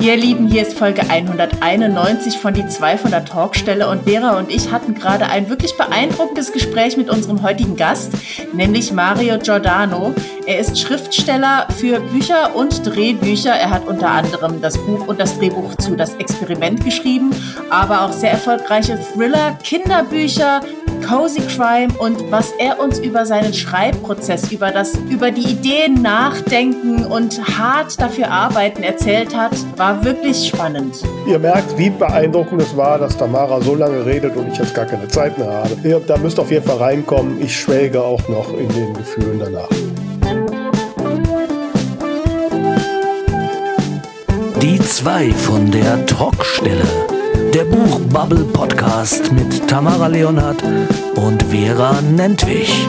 Ihr Lieben, hier ist Folge 191 von Die zwei von der Talkstelle und Vera und ich hatten gerade ein wirklich beeindruckendes Gespräch mit unserem heutigen Gast, nämlich Mario Giordano. Er ist Schriftsteller für Bücher und Drehbücher. Er hat unter anderem das Buch und das Drehbuch zu Das Experiment geschrieben, aber auch sehr erfolgreiche Thriller, Kinderbücher, Cozy Crime und was er uns über seinen Schreibprozess, über das, über die Ideen nachdenken und hart dafür arbeiten erzählt hat, war wirklich spannend. Ihr merkt, wie beeindruckend es war, dass Tamara so lange redet und ich jetzt gar keine Zeit mehr habe. Ihr, da müsst auf jeden Fall reinkommen. Ich schwelge auch noch in den Gefühlen danach. Die zwei von der Talkstelle. Der Buchbubble Podcast mit Tamara Leonhardt und Vera Nentwich.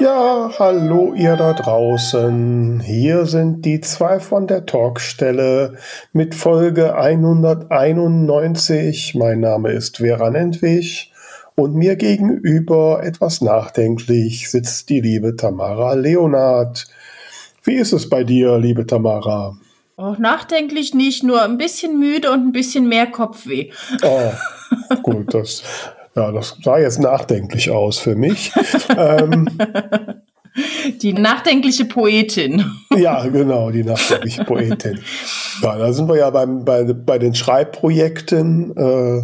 Ja, hallo ihr da draußen. Hier sind die zwei von der Talkstelle mit Folge 191. Mein Name ist Vera Nentwich und mir gegenüber etwas nachdenklich sitzt die liebe Tamara Leonhardt. Wie ist es bei dir, liebe Tamara? Auch nachdenklich nicht, nur ein bisschen müde und ein bisschen mehr Kopfweh. Oh, gut, das, ja, das sah jetzt nachdenklich aus für mich. ähm, die nachdenkliche Poetin. Ja, genau, die nachdenkliche Poetin. Ja, da sind wir ja beim, bei, bei den Schreibprojekten. Äh,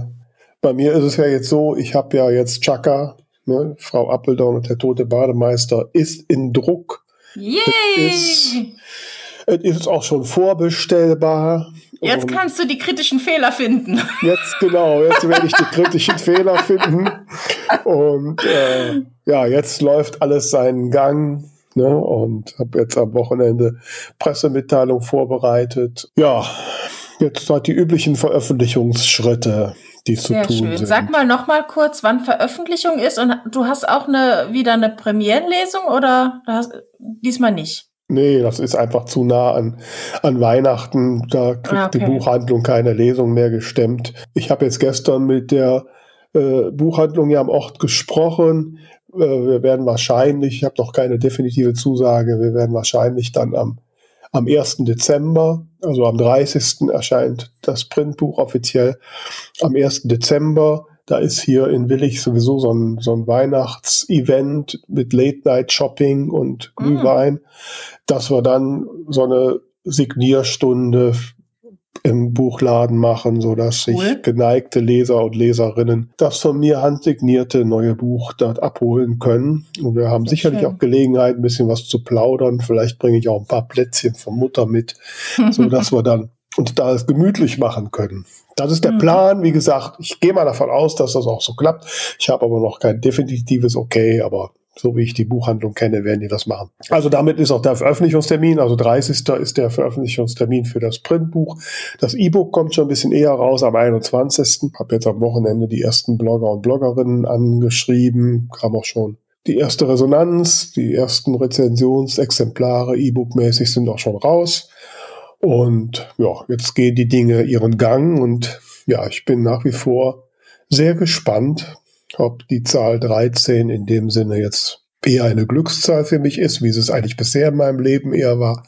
bei mir ist es ja jetzt so, ich habe ja jetzt Chaka, ne, Frau Appeldown und der tote Bademeister ist in Druck. Yay! Es ist auch schon vorbestellbar. Jetzt kannst du die kritischen Fehler finden. Jetzt genau, jetzt werde ich die kritischen Fehler finden. Und äh, ja, jetzt läuft alles seinen Gang. Ne, und habe jetzt am Wochenende Pressemitteilung vorbereitet. Ja, jetzt halt die üblichen Veröffentlichungsschritte, die zu Sehr tun schön. sind. Sag mal noch mal kurz, wann Veröffentlichung ist und du hast auch eine wieder eine Premierenlesung oder hast, diesmal nicht? Nee, das ist einfach zu nah an, an Weihnachten. Da kriegt ah, okay. die Buchhandlung keine Lesung mehr gestemmt. Ich habe jetzt gestern mit der äh, Buchhandlung ja am Ort gesprochen. Äh, wir werden wahrscheinlich, ich habe noch keine definitive Zusage, wir werden wahrscheinlich dann am, am 1. Dezember, also am 30. erscheint das Printbuch offiziell. Am 1. Dezember da ist hier in Willig sowieso so ein, so ein Weihnachtsevent mit Late-Night-Shopping und ah. Glühwein, mhm. Dass wir dann so eine Signierstunde im Buchladen machen, so dass sich cool. geneigte Leser und Leserinnen das von mir handsignierte neue Buch dort abholen können. Und wir haben sicherlich schön. auch Gelegenheit, ein bisschen was zu plaudern. Vielleicht bringe ich auch ein paar Plätzchen von Mutter mit, so dass wir dann uns da es gemütlich machen können. Das ist der mhm. Plan. Wie gesagt, ich gehe mal davon aus, dass das auch so klappt. Ich habe aber noch kein definitives Okay, aber so wie ich die Buchhandlung kenne, werden die das machen. Also damit ist auch der Veröffentlichungstermin, also 30. ist der Veröffentlichungstermin für das Printbuch. Das E-Book kommt schon ein bisschen eher raus, am 21. Habe jetzt am Wochenende die ersten Blogger und Bloggerinnen angeschrieben, kam auch schon die erste Resonanz, die ersten Rezensionsexemplare E-Book-mäßig sind auch schon raus. Und ja, jetzt gehen die Dinge ihren Gang und ja, ich bin nach wie vor sehr gespannt, ob die Zahl 13 in dem Sinne jetzt eher eine Glückszahl für mich ist, wie es eigentlich bisher in meinem Leben eher war,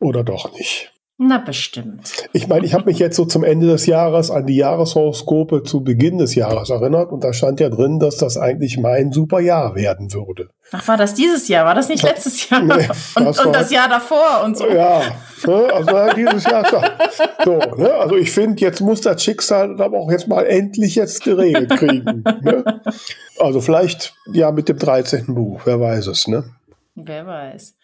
oder doch nicht. Na, bestimmt. Ich meine, ich habe mich jetzt so zum Ende des Jahres an die Jahreshoroskope zu Beginn des Jahres erinnert und da stand ja drin, dass das eigentlich mein super Jahr werden würde. Ach, war das dieses Jahr? War das nicht letztes Jahr? Nee, und, das, und das Jahr davor und so? Ja, ne, also dieses Jahr. So, ne? Also ich finde, jetzt muss das Schicksal aber auch jetzt mal endlich jetzt geregelt kriegen. Ne? Also vielleicht ja mit dem 13. Buch, wer weiß es, ne? Wer weiß.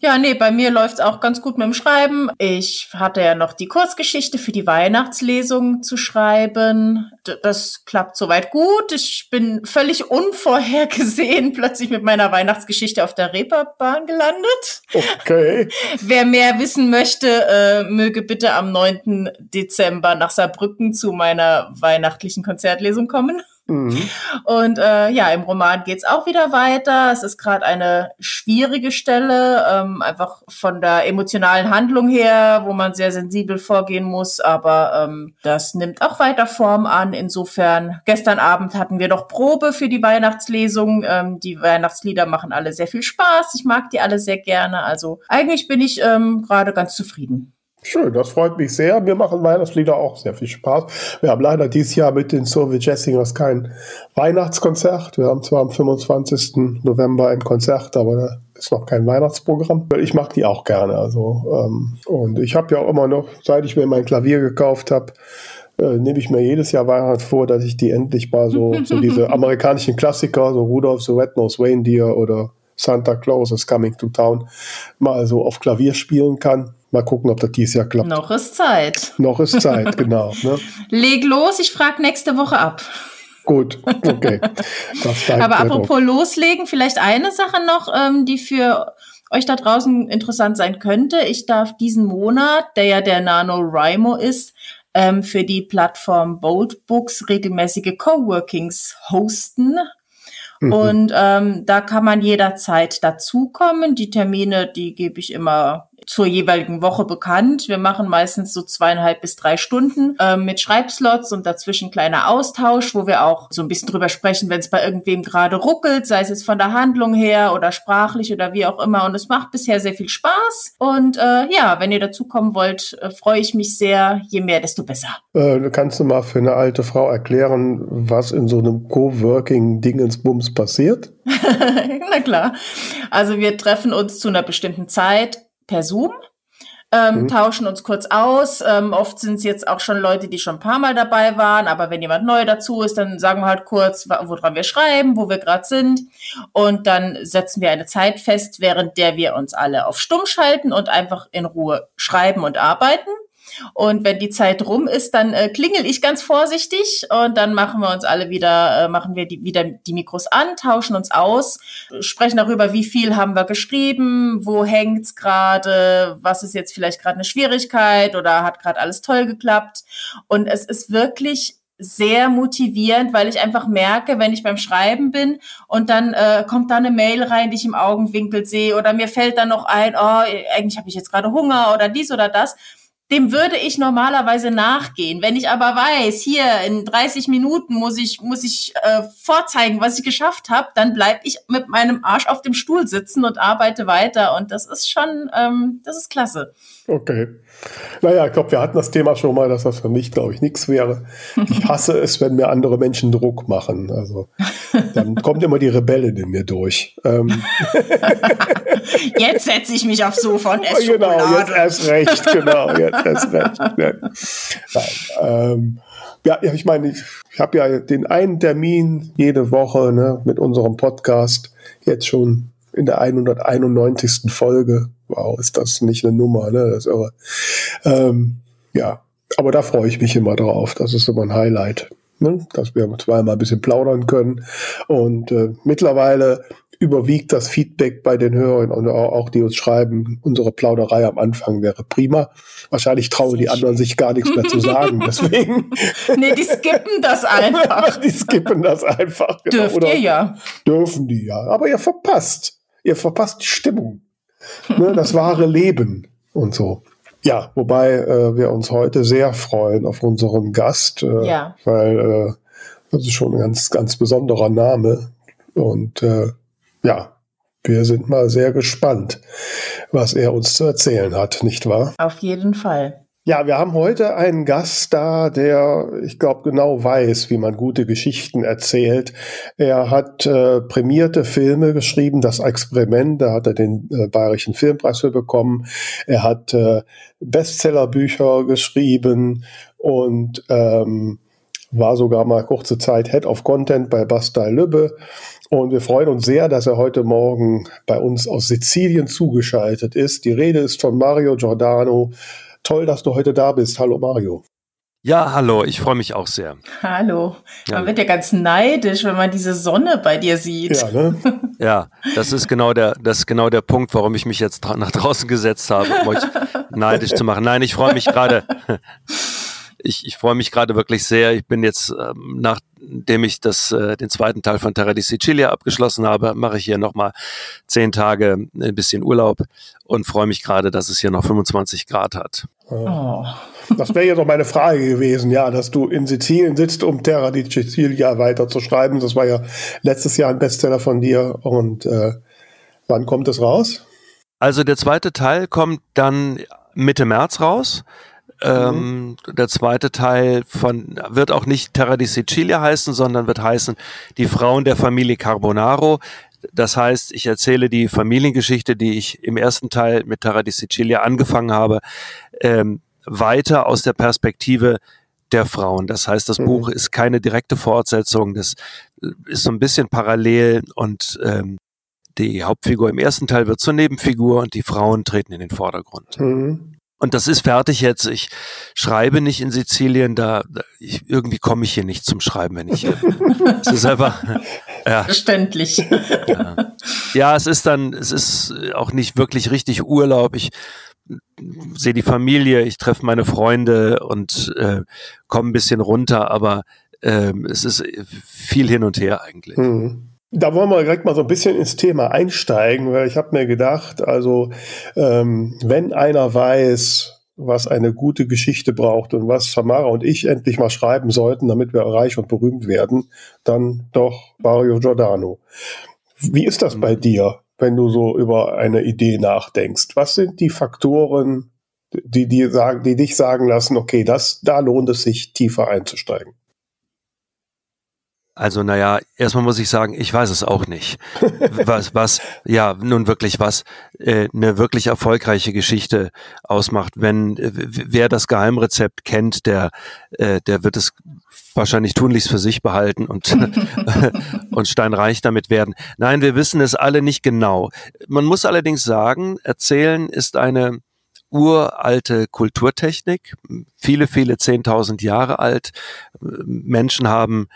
Ja, nee, bei mir läuft es auch ganz gut mit dem Schreiben. Ich hatte ja noch die Kurzgeschichte für die Weihnachtslesung zu schreiben. Das klappt soweit gut. Ich bin völlig unvorhergesehen plötzlich mit meiner Weihnachtsgeschichte auf der Reeperbahn gelandet. Okay. Wer mehr wissen möchte, äh, möge bitte am 9. Dezember nach Saarbrücken zu meiner weihnachtlichen Konzertlesung kommen. Mhm. Und äh, ja, im Roman geht's auch wieder weiter. Es ist gerade eine schwierige Stelle, ähm, einfach von der emotionalen Handlung her, wo man sehr sensibel vorgehen muss. Aber ähm, das nimmt auch weiter Form an. Insofern, gestern Abend hatten wir doch Probe für die Weihnachtslesung. Ähm, die Weihnachtslieder machen alle sehr viel Spaß. Ich mag die alle sehr gerne. Also eigentlich bin ich ähm, gerade ganz zufrieden. Schön, das freut mich sehr. Mir machen Weihnachtslieder auch sehr viel Spaß. Wir haben leider dieses Jahr mit den Soviet Jazzingers kein Weihnachtskonzert. Wir haben zwar am 25. November ein Konzert, aber da ist noch kein Weihnachtsprogramm. Ich mag die auch gerne. Also, ähm, und ich habe ja auch immer noch, seit ich mir mein Klavier gekauft habe, äh, nehme ich mir jedes Jahr Weihnachten vor, dass ich die endlich mal so, so diese amerikanischen Klassiker, so Rudolph the Red-Nosed Reindeer oder Santa Claus is Coming to Town, mal so auf Klavier spielen kann. Mal gucken, ob das dieses Jahr klappt. Noch ist Zeit. Noch ist Zeit, genau. Ne? Leg los, ich frage nächste Woche ab. Gut, okay. Aber apropos loslegen, vielleicht eine Sache noch, ähm, die für euch da draußen interessant sein könnte. Ich darf diesen Monat, der ja der NaNoWriMo ist, ähm, für die Plattform Bold Books regelmäßige Coworkings hosten. Mhm. Und ähm, da kann man jederzeit dazukommen. Die Termine, die gebe ich immer zur jeweiligen Woche bekannt. Wir machen meistens so zweieinhalb bis drei Stunden äh, mit Schreibslots und dazwischen kleiner Austausch, wo wir auch so ein bisschen drüber sprechen, wenn es bei irgendwem gerade ruckelt, sei es jetzt von der Handlung her oder sprachlich oder wie auch immer. Und es macht bisher sehr viel Spaß. Und äh, ja, wenn ihr dazukommen wollt, äh, freue ich mich sehr. Je mehr, desto besser. Äh, kannst du mal für eine alte Frau erklären, was in so einem Coworking-Dingensbums passiert? Na klar. Also wir treffen uns zu einer bestimmten Zeit per Zoom. Ähm, mhm. tauschen uns kurz aus. Ähm, oft sind es jetzt auch schon Leute, die schon ein paar Mal dabei waren, aber wenn jemand neu dazu ist, dann sagen wir halt kurz, woran wir schreiben, wo wir gerade sind. Und dann setzen wir eine Zeit fest, während der wir uns alle auf Stumm schalten und einfach in Ruhe schreiben und arbeiten. Und wenn die Zeit rum ist, dann äh, klingel ich ganz vorsichtig und dann machen wir uns alle wieder, äh, machen wir die, wieder die Mikros an, tauschen uns aus, sprechen darüber, wie viel haben wir geschrieben, wo hängt's gerade, was ist jetzt vielleicht gerade eine Schwierigkeit oder hat gerade alles toll geklappt. Und es ist wirklich sehr motivierend, weil ich einfach merke, wenn ich beim Schreiben bin und dann äh, kommt da eine Mail rein, die ich im Augenwinkel sehe oder mir fällt dann noch ein, oh, eigentlich habe ich jetzt gerade Hunger oder dies oder das dem würde ich normalerweise nachgehen. Wenn ich aber weiß, hier in 30 Minuten muss ich, muss ich äh, vorzeigen, was ich geschafft habe, dann bleib ich mit meinem Arsch auf dem Stuhl sitzen und arbeite weiter. Und das ist schon, ähm, das ist klasse. Okay. Naja, ich glaube, wir hatten das Thema schon mal, dass das für mich, glaube ich, nichts wäre. Ich hasse es, wenn mir andere Menschen Druck machen. Also dann kommt immer die Rebellin in mir durch. Ähm. Jetzt setze ich mich aufs Sofa und esse Genau, jetzt erst recht, genau, jetzt erst recht. Nein. Ähm, ja, ich meine, ich, ich habe ja den einen Termin jede Woche ne, mit unserem Podcast jetzt schon in der 191. Folge. Wow, ist das nicht eine Nummer, ne? Das ist aber, ähm, ja, aber da freue ich mich immer drauf. Das ist immer ein Highlight, ne? dass wir zweimal ein bisschen plaudern können. Und äh, mittlerweile überwiegt das Feedback bei den Hörern und auch die uns schreiben, unsere Plauderei am Anfang wäre prima. Wahrscheinlich trauen die anderen sich gar nichts mehr zu sagen. Deswegen. nee, die skippen das einfach. die skippen das einfach. Genau. Dürft Oder ihr ja. Dürfen die ja. Aber ihr verpasst ihr verpasst die Stimmung, ne, das wahre Leben und so. Ja, wobei äh, wir uns heute sehr freuen auf unseren Gast, äh, ja. weil äh, das ist schon ein ganz, ganz besonderer Name. Und äh, ja, wir sind mal sehr gespannt, was er uns zu erzählen hat, nicht wahr? Auf jeden Fall. Ja, wir haben heute einen Gast da, der, ich glaube, genau weiß, wie man gute Geschichten erzählt. Er hat äh, prämierte Filme geschrieben, das Experiment, da hat er den äh, Bayerischen Filmpreis für bekommen. Er hat äh, Bestsellerbücher geschrieben und ähm, war sogar mal kurze Zeit Head of Content bei Bastei Lübbe. Und wir freuen uns sehr, dass er heute Morgen bei uns aus Sizilien zugeschaltet ist. Die Rede ist von Mario Giordano, Toll, dass du heute da bist. Hallo Mario. Ja, hallo, ich freue mich auch sehr. Hallo. Man ja. wird ja ganz neidisch, wenn man diese Sonne bei dir sieht. Ja, ne? ja das ist genau der, das ist genau der Punkt, warum ich mich jetzt nach draußen gesetzt habe, um euch neidisch zu machen. Nein, ich freue mich gerade. ich, ich freue mich gerade wirklich sehr. Ich bin jetzt, ähm, nachdem ich das, äh, den zweiten Teil von Terra di Sicilia abgeschlossen habe, mache ich hier nochmal zehn Tage ein bisschen Urlaub und freue mich gerade, dass es hier noch 25 Grad hat. Oh. Das wäre jetzt noch meine Frage gewesen, ja, dass du in Sizilien sitzt, um Terra di Sicilia weiter zu schreiben. Das war ja letztes Jahr ein Bestseller von dir. Und äh, wann kommt es raus? Also der zweite Teil kommt dann Mitte März raus. Ähm, mhm. Der zweite Teil von wird auch nicht Terra di Sicilia heißen, sondern wird heißen Die Frauen der Familie Carbonaro. Das heißt, ich erzähle die Familiengeschichte, die ich im ersten Teil mit Terra di Sicilia angefangen habe, ähm, weiter aus der Perspektive der Frauen. Das heißt, das mhm. Buch ist keine direkte Fortsetzung, das ist so ein bisschen parallel und ähm, die Hauptfigur im ersten Teil wird zur Nebenfigur und die Frauen treten in den Vordergrund. Mhm. Und das ist fertig jetzt. Ich schreibe nicht in Sizilien, da ich, irgendwie komme ich hier nicht zum Schreiben, wenn ich hier bin. es ist einfach ja. verständlich. Ja. ja, es ist dann, es ist auch nicht wirklich richtig Urlaub. Ich sehe die Familie, ich treffe meine Freunde und äh, komme ein bisschen runter, aber äh, es ist viel hin und her eigentlich. Mhm. Da wollen wir direkt mal so ein bisschen ins Thema einsteigen, weil ich habe mir gedacht, also ähm, wenn einer weiß, was eine gute Geschichte braucht und was Samara und ich endlich mal schreiben sollten, damit wir reich und berühmt werden, dann doch Mario Giordano. Wie ist das bei dir, wenn du so über eine Idee nachdenkst? Was sind die Faktoren, die, die, sagen, die dich sagen lassen, okay, das, da lohnt es sich, tiefer einzusteigen? Also naja, erstmal muss ich sagen, ich weiß es auch nicht. Was, was, ja, nun wirklich was äh, eine wirklich erfolgreiche Geschichte ausmacht. Wenn äh, wer das Geheimrezept kennt, der, äh, der wird es wahrscheinlich tunlichst für sich behalten und, und steinreich damit werden. Nein, wir wissen es alle nicht genau. Man muss allerdings sagen, erzählen ist eine uralte Kulturtechnik, viele, viele zehntausend Jahre alt. Menschen haben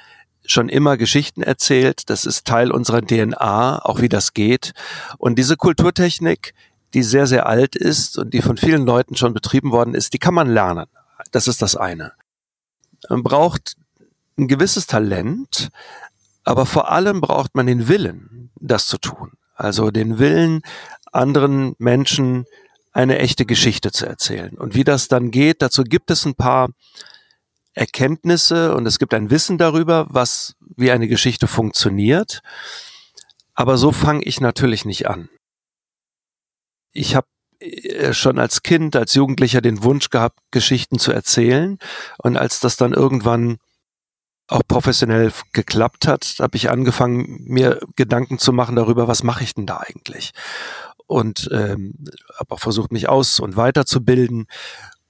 schon immer Geschichten erzählt. Das ist Teil unserer DNA, auch wie das geht. Und diese Kulturtechnik, die sehr, sehr alt ist und die von vielen Leuten schon betrieben worden ist, die kann man lernen. Das ist das eine. Man braucht ein gewisses Talent, aber vor allem braucht man den Willen, das zu tun. Also den Willen, anderen Menschen eine echte Geschichte zu erzählen. Und wie das dann geht, dazu gibt es ein paar Erkenntnisse und es gibt ein Wissen darüber, was wie eine Geschichte funktioniert. Aber so fange ich natürlich nicht an. Ich habe äh, schon als Kind, als Jugendlicher den Wunsch gehabt, Geschichten zu erzählen. Und als das dann irgendwann auch professionell geklappt hat, habe ich angefangen, mir Gedanken zu machen darüber, was mache ich denn da eigentlich? Und ähm, habe auch versucht, mich aus- und weiterzubilden.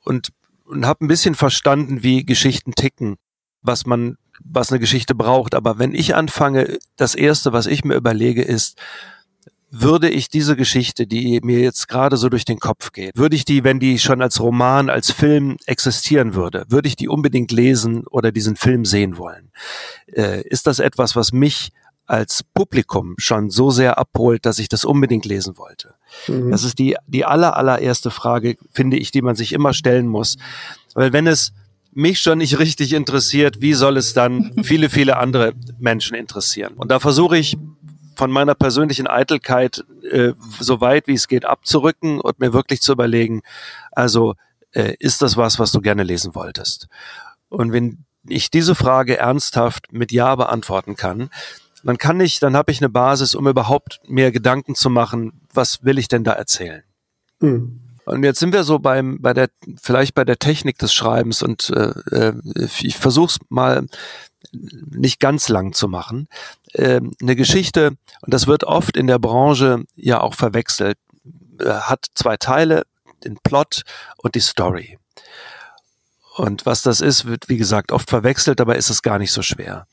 Und und habe ein bisschen verstanden, wie Geschichten ticken, was man, was eine Geschichte braucht. Aber wenn ich anfange, das erste, was ich mir überlege, ist, würde ich diese Geschichte, die mir jetzt gerade so durch den Kopf geht, würde ich die, wenn die schon als Roman, als Film existieren würde, würde ich die unbedingt lesen oder diesen Film sehen wollen? Äh, ist das etwas, was mich als Publikum schon so sehr abholt, dass ich das unbedingt lesen wollte? Mhm. Das ist die, die aller, allererste Frage, finde ich, die man sich immer stellen muss. Weil wenn es mich schon nicht richtig interessiert, wie soll es dann viele, viele andere Menschen interessieren? Und da versuche ich von meiner persönlichen Eitelkeit äh, so weit wie es geht abzurücken und mir wirklich zu überlegen, also äh, ist das was, was du gerne lesen wolltest? Und wenn ich diese Frage ernsthaft mit Ja beantworten kann, dann kann ich, dann habe ich eine Basis, um überhaupt mehr Gedanken zu machen, was will ich denn da erzählen. Mhm. Und jetzt sind wir so beim, bei der, vielleicht bei der Technik des Schreibens und äh, äh ich versuche es mal nicht ganz lang zu machen. Äh, eine Geschichte, und das wird oft in der Branche ja auch verwechselt, äh, hat zwei Teile, den Plot und die Story. Und was das ist, wird wie gesagt oft verwechselt, dabei ist es gar nicht so schwer.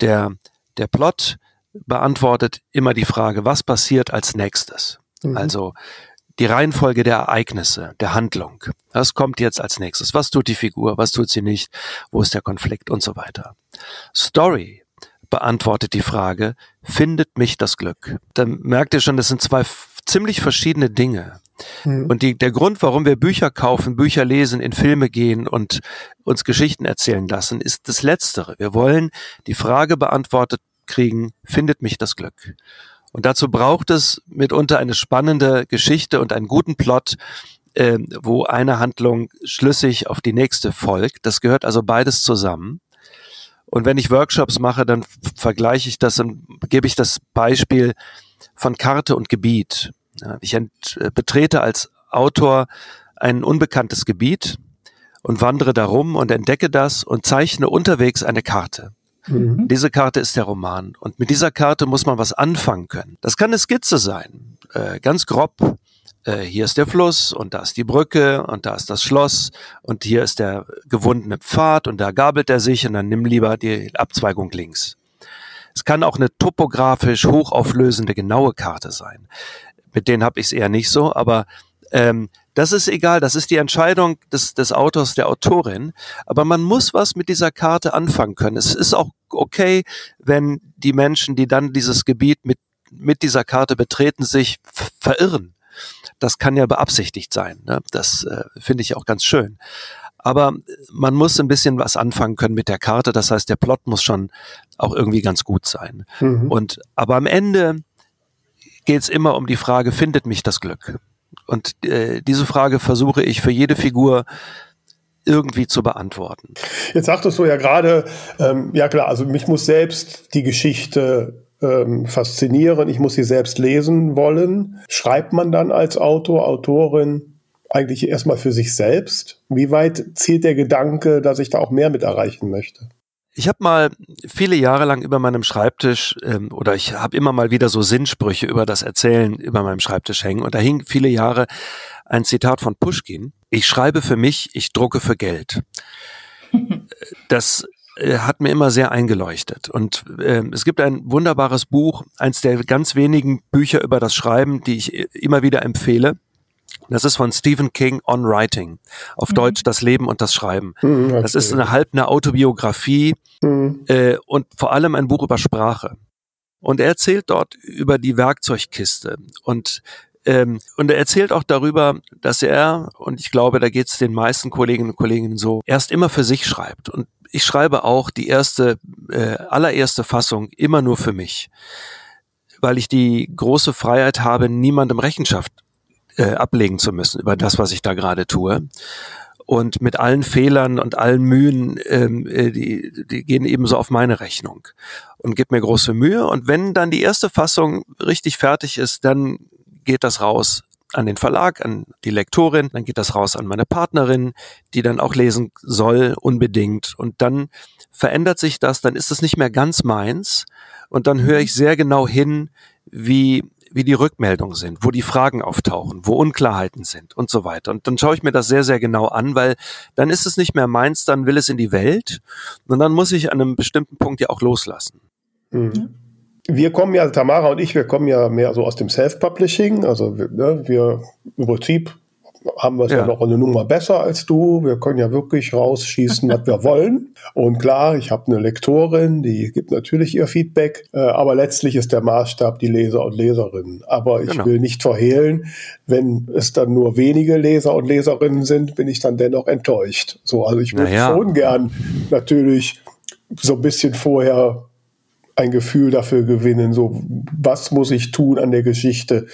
Der der Plot beantwortet immer die Frage, was passiert als nächstes? Mhm. Also die Reihenfolge der Ereignisse, der Handlung. Was kommt jetzt als nächstes? Was tut die Figur? Was tut sie nicht? Wo ist der Konflikt und so weiter? Story beantwortet die Frage, findet mich das Glück? Dann merkt ihr schon, das sind zwei ziemlich verschiedene Dinge. Mhm. Und die, der Grund, warum wir Bücher kaufen, Bücher lesen, in Filme gehen und uns Geschichten erzählen lassen, ist das Letztere. Wir wollen die Frage beantwortet kriegen, findet mich das Glück? Und dazu braucht es mitunter eine spannende Geschichte und einen guten Plot, äh, wo eine Handlung schlüssig auf die nächste folgt. Das gehört also beides zusammen. Und wenn ich Workshops mache, dann vergleiche ich das und gebe ich das Beispiel von Karte und Gebiet. Ich ent, äh, betrete als Autor ein unbekanntes Gebiet und wandere darum und entdecke das und zeichne unterwegs eine Karte. Mhm. Diese Karte ist der Roman. Und mit dieser Karte muss man was anfangen können. Das kann eine Skizze sein, äh, ganz grob. Äh, hier ist der Fluss und da ist die Brücke und da ist das Schloss und hier ist der gewundene Pfad und da gabelt er sich und dann nimm lieber die Abzweigung links. Es kann auch eine topografisch hochauflösende genaue Karte sein. Mit denen habe ich es eher nicht so, aber ähm, das ist egal, das ist die Entscheidung des, des Autors, der Autorin. Aber man muss was mit dieser Karte anfangen können. Es ist auch okay, wenn die Menschen, die dann dieses Gebiet mit, mit dieser Karte betreten, sich verirren. Das kann ja beabsichtigt sein. Ne? Das äh, finde ich auch ganz schön. Aber man muss ein bisschen was anfangen können mit der Karte. Das heißt, der Plot muss schon auch irgendwie ganz gut sein. Mhm. Und aber am Ende geht es immer um die Frage, findet mich das Glück? Und äh, diese Frage versuche ich für jede Figur irgendwie zu beantworten. Jetzt sagtest du ja gerade, ähm, ja klar, also mich muss selbst die Geschichte ähm, faszinieren, ich muss sie selbst lesen wollen. Schreibt man dann als Autor, Autorin eigentlich erstmal für sich selbst? Wie weit zielt der Gedanke, dass ich da auch mehr mit erreichen möchte? Ich habe mal viele Jahre lang über meinem Schreibtisch ähm, oder ich habe immer mal wieder so Sinnsprüche über das Erzählen über meinem Schreibtisch hängen und da hing viele Jahre ein Zitat von Pushkin. Ich schreibe für mich, ich drucke für Geld. Das äh, hat mir immer sehr eingeleuchtet. Und äh, es gibt ein wunderbares Buch, eins der ganz wenigen Bücher über das Schreiben, die ich immer wieder empfehle. Das ist von Stephen King On Writing. Auf mhm. Deutsch Das Leben und das Schreiben. Mhm, okay. Das ist eine halb eine Autobiografie mhm. äh, und vor allem ein Buch über Sprache. Und er erzählt dort über die Werkzeugkiste und ähm, und er erzählt auch darüber, dass er, und ich glaube, da geht es den meisten Kolleginnen und Kollegen so, erst immer für sich schreibt. Und ich schreibe auch die erste, äh, allererste Fassung immer nur für mich, weil ich die große Freiheit habe, niemandem Rechenschaft äh, ablegen zu müssen über das, was ich da gerade tue. Und mit allen Fehlern und allen Mühen, ähm, äh, die, die gehen ebenso auf meine Rechnung und gibt mir große Mühe. Und wenn dann die erste Fassung richtig fertig ist, dann geht das raus an den Verlag, an die Lektorin, dann geht das raus an meine Partnerin, die dann auch lesen soll, unbedingt. Und dann verändert sich das, dann ist es nicht mehr ganz meins. Und dann höre ich sehr genau hin, wie wie die Rückmeldungen sind, wo die Fragen auftauchen, wo Unklarheiten sind und so weiter. Und dann schaue ich mir das sehr, sehr genau an, weil dann ist es nicht mehr meins, dann will es in die Welt und dann muss ich an einem bestimmten Punkt ja auch loslassen. Mhm. Wir kommen ja, Tamara und ich, wir kommen ja mehr so aus dem Self-Publishing, also ne, wir im Prinzip haben wir es ja. ja. noch eine Nummer besser als du. Wir können ja wirklich rausschießen, was wir wollen. Und klar, ich habe eine Lektorin, die gibt natürlich ihr Feedback, äh, aber letztlich ist der Maßstab die Leser und Leserinnen. Aber ich genau. will nicht verhehlen, wenn es dann nur wenige Leser und Leserinnen sind, bin ich dann dennoch enttäuscht. So, also ich würde naja. schon gern natürlich so ein bisschen vorher ein Gefühl dafür gewinnen, so was muss ich tun an der Geschichte,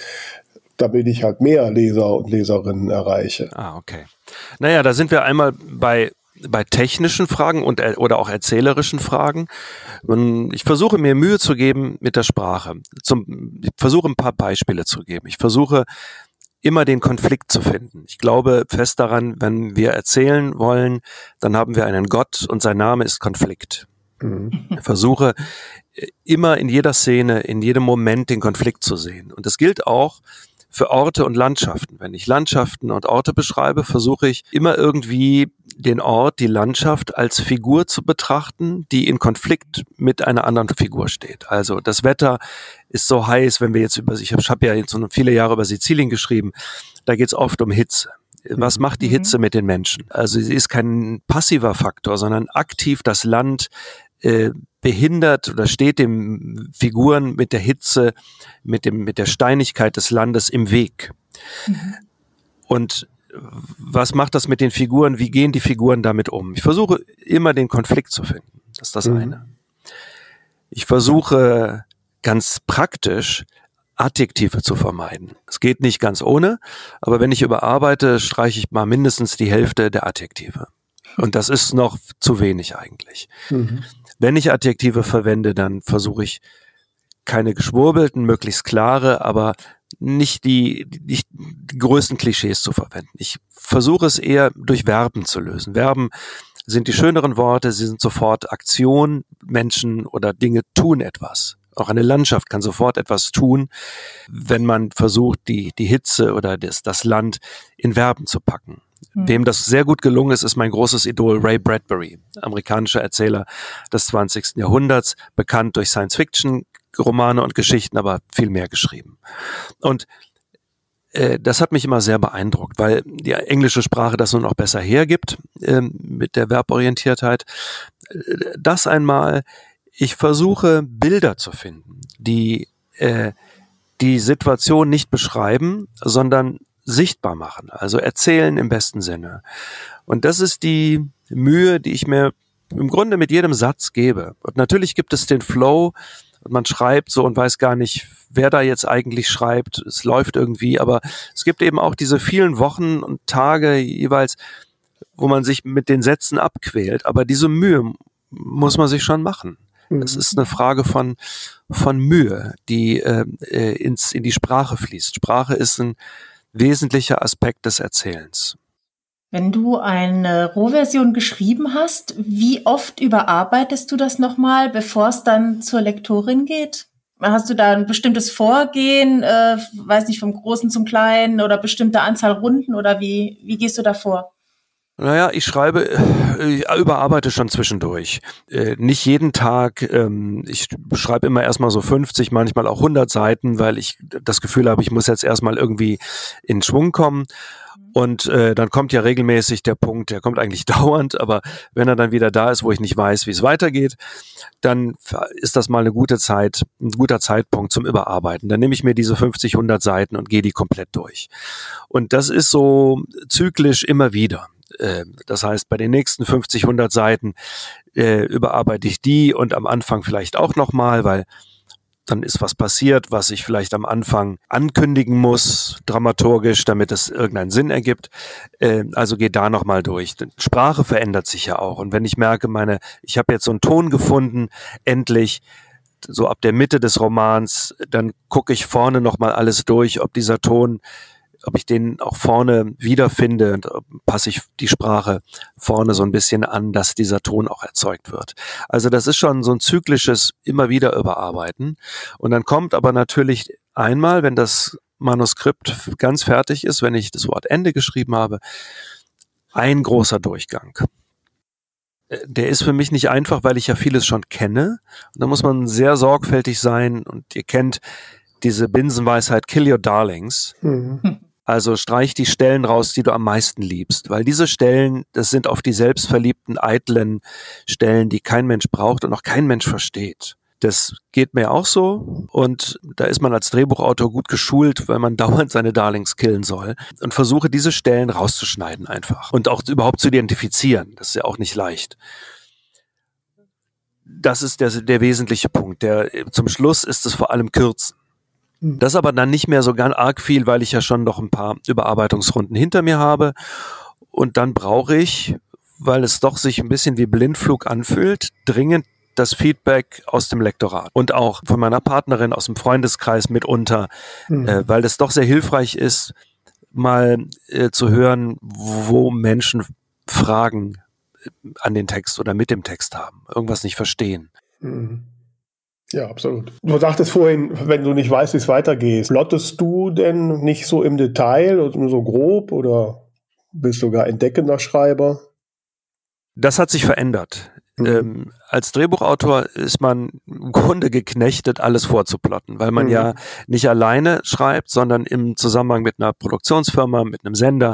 damit ich halt mehr Leser und Leserinnen erreiche. Ah, okay. Naja, da sind wir einmal bei bei technischen Fragen und äh, oder auch erzählerischen Fragen. Und ich versuche mir Mühe zu geben mit der Sprache. Zum, ich versuche ein paar Beispiele zu geben. Ich versuche immer den Konflikt zu finden. Ich glaube fest daran, wenn wir erzählen wollen, dann haben wir einen Gott und sein Name ist Konflikt. Mhm. Ich versuche immer in jeder Szene, in jedem Moment den Konflikt zu sehen. Und das gilt auch für Orte und Landschaften. Wenn ich Landschaften und Orte beschreibe, versuche ich immer irgendwie den Ort, die Landschaft als Figur zu betrachten, die in Konflikt mit einer anderen Figur steht. Also das Wetter ist so heiß, wenn wir jetzt über, ich habe hab ja jetzt so viele Jahre über Sizilien geschrieben, da geht es oft um Hitze. Was macht die mhm. Hitze mit den Menschen? Also sie ist kein passiver Faktor, sondern aktiv das Land äh, behindert oder steht dem Figuren mit der Hitze, mit dem, mit der Steinigkeit des Landes im Weg. Mhm. Und was macht das mit den Figuren? Wie gehen die Figuren damit um? Ich versuche immer den Konflikt zu finden. Das ist das mhm. eine. Ich versuche ganz praktisch Adjektive zu vermeiden. Es geht nicht ganz ohne, aber wenn ich überarbeite, streiche ich mal mindestens die Hälfte der Adjektive. Und das ist noch zu wenig eigentlich. Mhm. Wenn ich Adjektive verwende, dann versuche ich keine geschwurbelten, möglichst klare, aber nicht die, nicht die größten Klischees zu verwenden. Ich versuche es eher durch Verben zu lösen. Verben sind die schöneren Worte, sie sind sofort Aktion, Menschen oder Dinge tun etwas. Auch eine Landschaft kann sofort etwas tun, wenn man versucht, die, die Hitze oder das, das Land in Verben zu packen. Wem das sehr gut gelungen ist, ist mein großes Idol Ray Bradbury, amerikanischer Erzähler des 20. Jahrhunderts, bekannt durch Science-Fiction, Romane und Geschichten, aber viel mehr geschrieben. Und äh, das hat mich immer sehr beeindruckt, weil die englische Sprache das nun auch besser hergibt äh, mit der Verborientiertheit. Das einmal, ich versuche Bilder zu finden, die äh, die Situation nicht beschreiben, sondern sichtbar machen, also erzählen im besten Sinne. Und das ist die Mühe, die ich mir im Grunde mit jedem Satz gebe. Und natürlich gibt es den Flow, und man schreibt so und weiß gar nicht, wer da jetzt eigentlich schreibt. Es läuft irgendwie, aber es gibt eben auch diese vielen Wochen und Tage jeweils, wo man sich mit den Sätzen abquält. Aber diese Mühe muss man sich schon machen. Es mhm. ist eine Frage von, von Mühe, die äh, äh, ins, in die Sprache fließt. Sprache ist ein wesentlicher Aspekt des Erzählens. Wenn du eine Rohversion geschrieben hast, wie oft überarbeitest du das nochmal, bevor es dann zur Lektorin geht? Hast du da ein bestimmtes Vorgehen, äh, weiß nicht, vom Großen zum Kleinen oder bestimmte Anzahl Runden oder wie, wie gehst du da vor? Naja, ich schreibe, äh, ich überarbeite schon zwischendurch. Äh, nicht jeden Tag. Ähm, ich schreibe immer erstmal so 50, manchmal auch 100 Seiten, weil ich das Gefühl habe, ich muss jetzt erstmal irgendwie in Schwung kommen. Und äh, dann kommt ja regelmäßig der Punkt, der kommt eigentlich dauernd, aber wenn er dann wieder da ist, wo ich nicht weiß, wie es weitergeht, dann ist das mal eine gute Zeit, ein guter Zeitpunkt zum Überarbeiten. Dann nehme ich mir diese 50, 100 Seiten und gehe die komplett durch. Und das ist so zyklisch immer wieder. Äh, das heißt, bei den nächsten 50, 100 Seiten äh, überarbeite ich die und am Anfang vielleicht auch nochmal, weil dann ist was passiert, was ich vielleicht am Anfang ankündigen muss, dramaturgisch, damit es irgendeinen Sinn ergibt. Äh, also geht da nochmal durch. Sprache verändert sich ja auch. Und wenn ich merke, meine, ich habe jetzt so einen Ton gefunden, endlich, so ab der Mitte des Romans, dann gucke ich vorne nochmal alles durch, ob dieser Ton ob ich den auch vorne wiederfinde und passe ich die Sprache vorne so ein bisschen an, dass dieser Ton auch erzeugt wird. Also das ist schon so ein zyklisches immer wieder überarbeiten. Und dann kommt aber natürlich einmal, wenn das Manuskript ganz fertig ist, wenn ich das Wort Ende geschrieben habe, ein großer Durchgang. Der ist für mich nicht einfach, weil ich ja vieles schon kenne. Und da muss man sehr sorgfältig sein. Und ihr kennt diese Binsenweisheit Kill Your Darlings. Mhm. Also streich die Stellen raus, die du am meisten liebst, weil diese Stellen, das sind oft die selbstverliebten, eitlen Stellen, die kein Mensch braucht und auch kein Mensch versteht. Das geht mir auch so und da ist man als Drehbuchautor gut geschult, weil man dauernd seine Darlings killen soll und versuche diese Stellen rauszuschneiden einfach und auch überhaupt zu identifizieren. Das ist ja auch nicht leicht. Das ist der, der wesentliche Punkt. Der, zum Schluss ist es vor allem Kürzen. Hm. Das aber dann nicht mehr so ganz arg viel, weil ich ja schon noch ein paar Überarbeitungsrunden hinter mir habe. Und dann brauche ich, weil es doch sich ein bisschen wie Blindflug anfühlt, dringend das Feedback aus dem Lektorat und auch von meiner Partnerin aus dem Freundeskreis mitunter, mhm. äh, weil das doch sehr hilfreich ist, mal äh, zu hören, wo Menschen Fragen äh, an den Text oder mit dem Text haben, irgendwas nicht verstehen. Mhm. Ja, absolut. Du sagtest vorhin, wenn du nicht weißt, wie es weitergeht, plottest du denn nicht so im Detail oder nur so grob oder bist du sogar entdeckender Schreiber? Das hat sich verändert. Mhm. Ähm, als Drehbuchautor ist man im Grunde geknechtet, alles vorzuplotten, weil man mhm. ja nicht alleine schreibt, sondern im Zusammenhang mit einer Produktionsfirma, mit einem Sender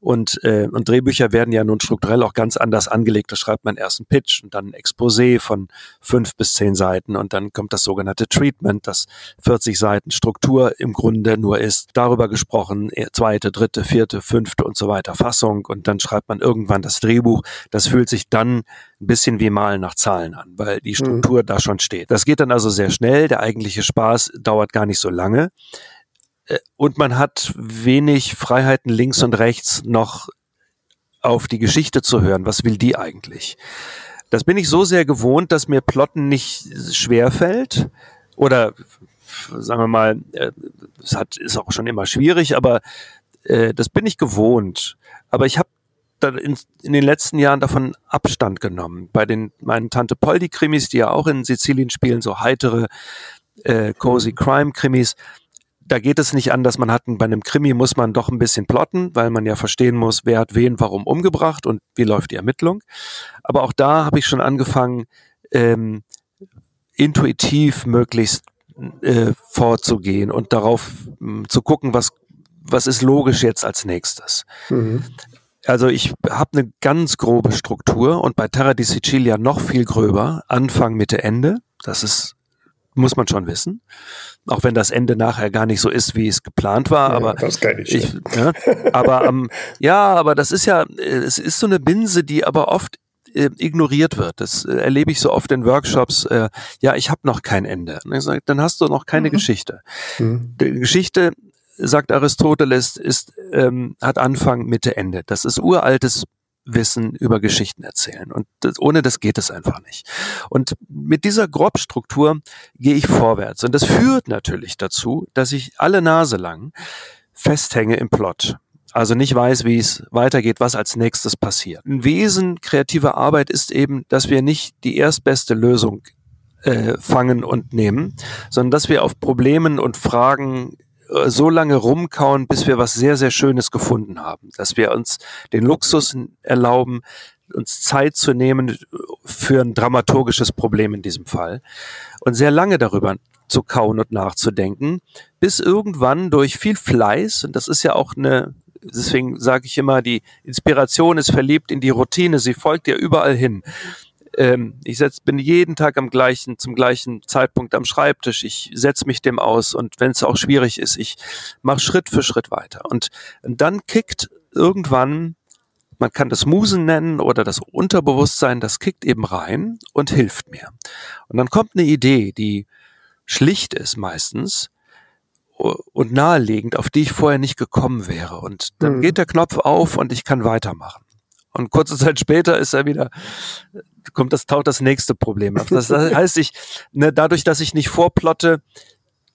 und, äh, und Drehbücher werden ja nun strukturell auch ganz anders angelegt. Da schreibt man erst einen Pitch und dann ein Exposé von fünf bis zehn Seiten und dann kommt das sogenannte Treatment, das 40 Seiten Struktur im Grunde nur ist. Darüber gesprochen, äh, zweite, dritte, vierte, fünfte und so weiter Fassung und dann schreibt man irgendwann das Drehbuch. Das fühlt sich dann ein bisschen wie Malen nach Zahlen an, weil die Struktur mhm. da schon steht. Das geht dann also sehr schnell. Der eigentliche Spaß dauert gar nicht so lange. Äh, und man hat wenig Freiheiten links und rechts noch auf die Geschichte zu hören. Was will die eigentlich? Das bin ich so sehr gewohnt, dass mir Plotten nicht schwer fällt. Oder sagen wir mal, äh, es hat, ist auch schon immer schwierig, aber äh, das bin ich gewohnt. Aber ich habe dann in, in den letzten Jahren davon Abstand genommen. Bei den meinen Tante Poldi-Krimis, die ja auch in Sizilien spielen, so heitere, äh, cozy mhm. Crime-Krimis, da geht es nicht anders. Man hat bei einem Krimi muss man doch ein bisschen plotten, weil man ja verstehen muss, wer hat wen warum umgebracht und wie läuft die Ermittlung. Aber auch da habe ich schon angefangen, ähm, intuitiv möglichst äh, vorzugehen und darauf mh, zu gucken, was was ist logisch jetzt als nächstes. Mhm. Also ich habe eine ganz grobe Struktur und bei Terra di Sicilia noch viel gröber, Anfang, Mitte, Ende. Das ist, muss man schon wissen. Auch wenn das Ende nachher gar nicht so ist, wie es geplant war. Ja, aber das kann ich. ich ja, aber ähm, ja, aber das ist ja, es ist so eine Binse, die aber oft äh, ignoriert wird. Das äh, erlebe ich so oft in Workshops. Äh, ja, ich habe noch kein Ende. Dann hast du noch keine mhm. Geschichte. Mhm. Die Geschichte sagt Aristoteles, ist, ähm, hat Anfang, Mitte, Ende. Das ist uraltes Wissen über Geschichten erzählen. Und das, ohne das geht es einfach nicht. Und mit dieser Grobstruktur gehe ich vorwärts. Und das führt natürlich dazu, dass ich alle Nase lang festhänge im Plot. Also nicht weiß, wie es weitergeht, was als nächstes passiert. Ein Wesen kreativer Arbeit ist eben, dass wir nicht die erstbeste Lösung äh, fangen und nehmen, sondern dass wir auf Problemen und Fragen so lange rumkauen, bis wir was sehr, sehr Schönes gefunden haben. Dass wir uns den Luxus erlauben, uns Zeit zu nehmen für ein dramaturgisches Problem in diesem Fall und sehr lange darüber zu kauen und nachzudenken, bis irgendwann durch viel Fleiß, und das ist ja auch eine, deswegen sage ich immer, die Inspiration ist verliebt in die Routine, sie folgt ja überall hin ähm, ich setz, bin jeden Tag am gleichen, zum gleichen Zeitpunkt am Schreibtisch. Ich setze mich dem aus und wenn es auch schwierig ist, ich mache Schritt für Schritt weiter. Und, und dann kickt irgendwann, man kann das Musen nennen oder das Unterbewusstsein, das kickt eben rein und hilft mir. Und dann kommt eine Idee, die schlicht ist meistens und naheliegend, auf die ich vorher nicht gekommen wäre. Und dann mhm. geht der Knopf auf und ich kann weitermachen. Und kurze Zeit später ist er wieder kommt das, taucht das nächste Problem auf. Das heißt, ich, ne, dadurch, dass ich nicht vorplotte,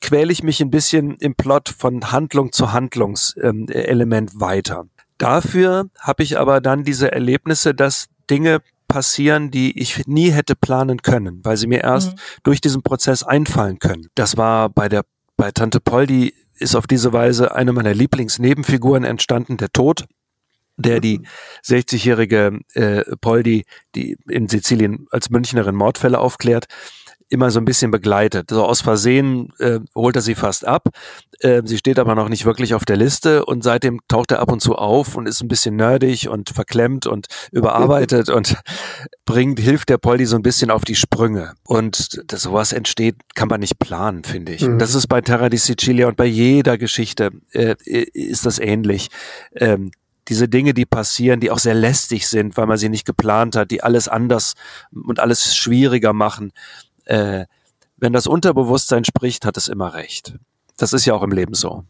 quäle ich mich ein bisschen im Plot von Handlung zu Handlungselement ähm, weiter. Dafür habe ich aber dann diese Erlebnisse, dass Dinge passieren, die ich nie hätte planen können, weil sie mir erst mhm. durch diesen Prozess einfallen können. Das war bei der bei Tante Poldi ist auf diese Weise eine meiner Lieblingsnebenfiguren entstanden, der Tod der die 60-jährige äh, Poldi, die in Sizilien als Münchnerin Mordfälle aufklärt, immer so ein bisschen begleitet. So aus Versehen äh, holt er sie fast ab. Äh, sie steht aber noch nicht wirklich auf der Liste und seitdem taucht er ab und zu auf und ist ein bisschen nerdig und verklemmt und überarbeitet und bringt, hilft der Poldi so ein bisschen auf die Sprünge. Und das, sowas entsteht, kann man nicht planen, finde ich. Mhm. Das ist bei Terra di Sicilia und bei jeder Geschichte äh, ist das ähnlich. Ähm, diese Dinge, die passieren, die auch sehr lästig sind, weil man sie nicht geplant hat, die alles anders und alles schwieriger machen. Äh, wenn das Unterbewusstsein spricht, hat es immer recht. Das ist ja auch im Leben so.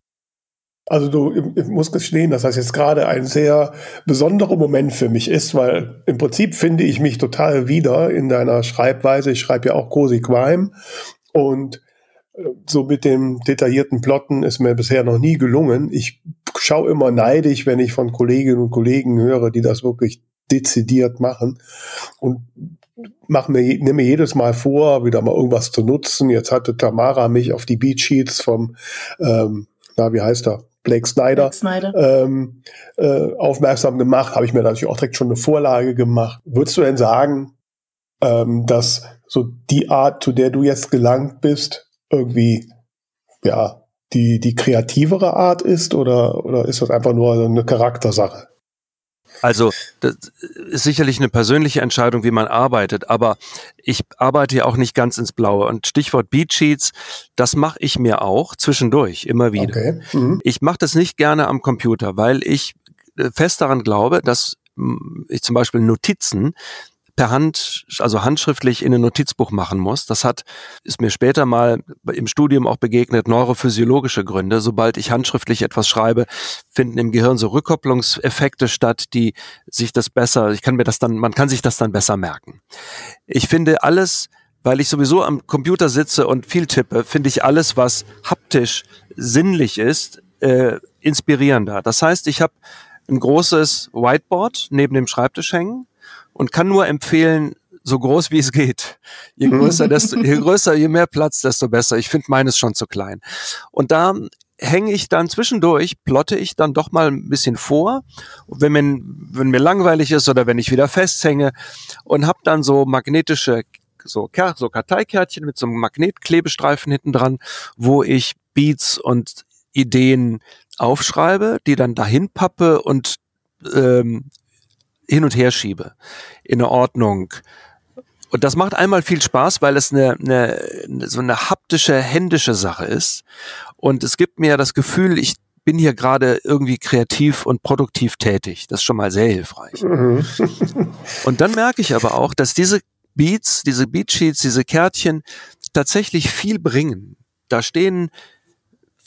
Also du ich muss gestehen, dass das jetzt gerade ein sehr besonderer Moment für mich ist, weil im Prinzip finde ich mich total wieder in deiner Schreibweise. Ich schreibe ja auch Cozy Crime und so mit dem detaillierten Plotten ist mir bisher noch nie gelungen. Ich schaue immer neidisch, wenn ich von Kolleginnen und Kollegen höre, die das wirklich dezidiert machen und mache mir, nehme mir jedes Mal vor, wieder mal irgendwas zu nutzen. Jetzt hatte Tamara mich auf die Beatsheets vom, ähm, na, wie heißt er? Blake Snyder, Blake Snyder. Ähm, äh, aufmerksam gemacht, habe ich mir natürlich auch direkt schon eine Vorlage gemacht. Würdest du denn sagen, ähm, dass so die Art, zu der du jetzt gelangt bist, irgendwie, ja, die, die kreativere Art ist oder, oder ist das einfach nur eine Charaktersache? Also das ist sicherlich eine persönliche Entscheidung, wie man arbeitet, aber ich arbeite ja auch nicht ganz ins Blaue. Und Stichwort Beatsheets, das mache ich mir auch zwischendurch immer wieder. Okay. Mhm. Ich mache das nicht gerne am Computer, weil ich äh, fest daran glaube, dass ich zum Beispiel Notizen per Hand, also handschriftlich in ein Notizbuch machen muss. Das hat, ist mir später mal im Studium auch begegnet, neurophysiologische Gründe. Sobald ich handschriftlich etwas schreibe, finden im Gehirn so Rückkopplungseffekte statt, die sich das besser, ich kann mir das dann, man kann sich das dann besser merken. Ich finde alles, weil ich sowieso am Computer sitze und viel tippe, finde ich alles, was haptisch sinnlich ist, äh, inspirierender. Das heißt, ich habe ein großes Whiteboard neben dem Schreibtisch hängen und kann nur empfehlen, so groß wie es geht. Je größer, desto, je größer, je mehr Platz, desto besser. Ich finde meines schon zu klein. Und da hänge ich dann zwischendurch, plotte ich dann doch mal ein bisschen vor, wenn mir, wenn mir langweilig ist oder wenn ich wieder festhänge und habe dann so magnetische so, so Karteikärtchen mit so einem Magnetklebestreifen hinten dran, wo ich Beats und Ideen aufschreibe, die dann dahin pappe und ähm, hin und her schiebe in der Ordnung. Und das macht einmal viel Spaß, weil es eine, eine, so eine haptische, händische Sache ist. Und es gibt mir das Gefühl, ich bin hier gerade irgendwie kreativ und produktiv tätig. Das ist schon mal sehr hilfreich. Mhm. und dann merke ich aber auch, dass diese Beats, diese Beatsheets, diese Kärtchen tatsächlich viel bringen. Da stehen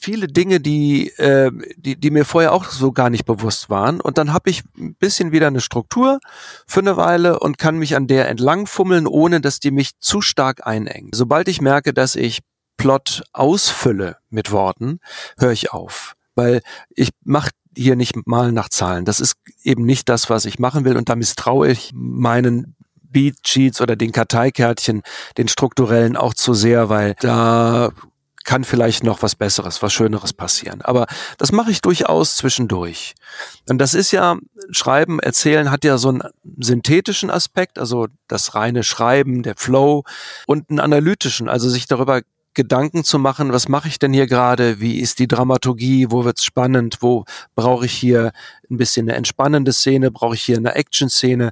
viele Dinge, die, äh, die, die mir vorher auch so gar nicht bewusst waren. Und dann habe ich ein bisschen wieder eine Struktur für eine Weile und kann mich an der entlangfummeln, ohne dass die mich zu stark einengen. Sobald ich merke, dass ich Plot ausfülle mit Worten, höre ich auf. Weil ich mache hier nicht mal nach Zahlen. Das ist eben nicht das, was ich machen will. Und da misstraue ich meinen Beat Sheets oder den Karteikärtchen, den strukturellen auch zu sehr, weil da kann vielleicht noch was Besseres, was Schöneres passieren. Aber das mache ich durchaus zwischendurch. Und das ist ja, Schreiben, Erzählen hat ja so einen synthetischen Aspekt, also das reine Schreiben, der Flow und einen analytischen, also sich darüber Gedanken zu machen, was mache ich denn hier gerade, wie ist die Dramaturgie, wo wird's spannend, wo brauche ich hier ein bisschen eine entspannende Szene, brauche ich hier eine Action-Szene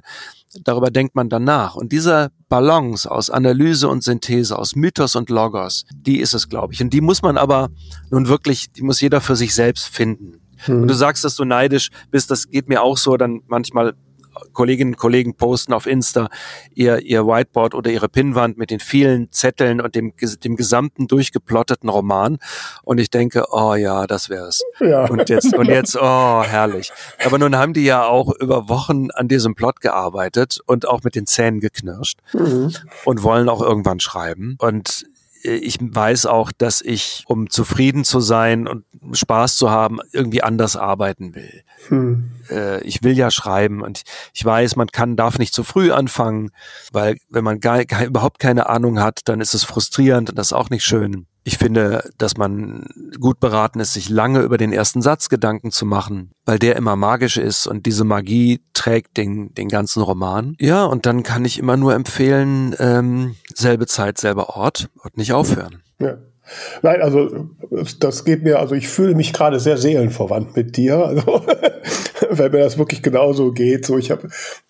darüber denkt man dann nach. Und dieser Balance aus Analyse und Synthese, aus Mythos und Logos, die ist es, glaube ich. Und die muss man aber nun wirklich, die muss jeder für sich selbst finden. Hm. Und du sagst, dass du neidisch bist, das geht mir auch so, dann manchmal Kolleginnen und Kollegen posten auf Insta ihr, ihr Whiteboard oder ihre Pinnwand mit den vielen Zetteln und dem, dem gesamten durchgeplotteten Roman. Und ich denke, oh ja, das wär's. Ja. Und jetzt, und jetzt, oh, herrlich. Aber nun haben die ja auch über Wochen an diesem Plot gearbeitet und auch mit den Zähnen geknirscht mhm. und wollen auch irgendwann schreiben. Und ich weiß auch, dass ich, um zufrieden zu sein und Spaß zu haben, irgendwie anders arbeiten will. Hm. Äh, ich will ja schreiben und ich weiß, man kann, darf nicht zu früh anfangen, weil wenn man gar, gar überhaupt keine Ahnung hat, dann ist es frustrierend und das ist auch nicht schön. Ich finde, dass man gut beraten ist, sich lange über den ersten Satz Gedanken zu machen, weil der immer magisch ist und diese Magie trägt den, den ganzen Roman. Ja, und dann kann ich immer nur empfehlen, ähm, selbe Zeit, selber Ort und nicht aufhören. Ja. Nein, also das geht mir, also ich fühle mich gerade sehr seelenverwandt mit dir. Also weil mir das wirklich genauso geht. So, ich habe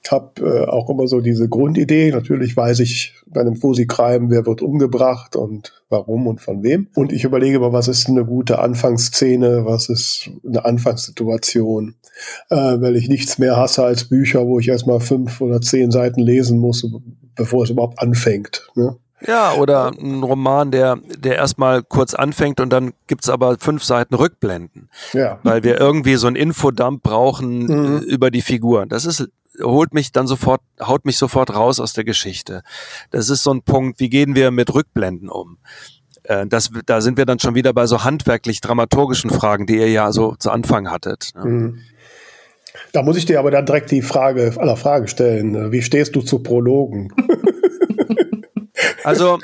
hab, äh, auch immer so diese Grundidee. Natürlich weiß ich bei einem Fusi-Crime, wer wird umgebracht und warum und von wem. Und ich überlege mal, was ist eine gute Anfangsszene, was ist eine Anfangssituation, äh, weil ich nichts mehr hasse als Bücher, wo ich erstmal fünf oder zehn Seiten lesen muss, bevor es überhaupt anfängt. Ne? Ja, oder ein Roman, der, der erstmal kurz anfängt und dann gibt's aber fünf Seiten Rückblenden. Ja. Weil wir irgendwie so ein Infodump brauchen mhm. über die Figur. Das ist holt mich dann sofort, haut mich sofort raus aus der Geschichte. Das ist so ein Punkt, wie gehen wir mit Rückblenden um? Äh, das, da sind wir dann schon wieder bei so handwerklich dramaturgischen Fragen, die ihr ja so zu Anfang hattet. Ne? Mhm. Da muss ich dir aber dann direkt die Frage aller Frage stellen. Wie stehst du zu Prologen? Also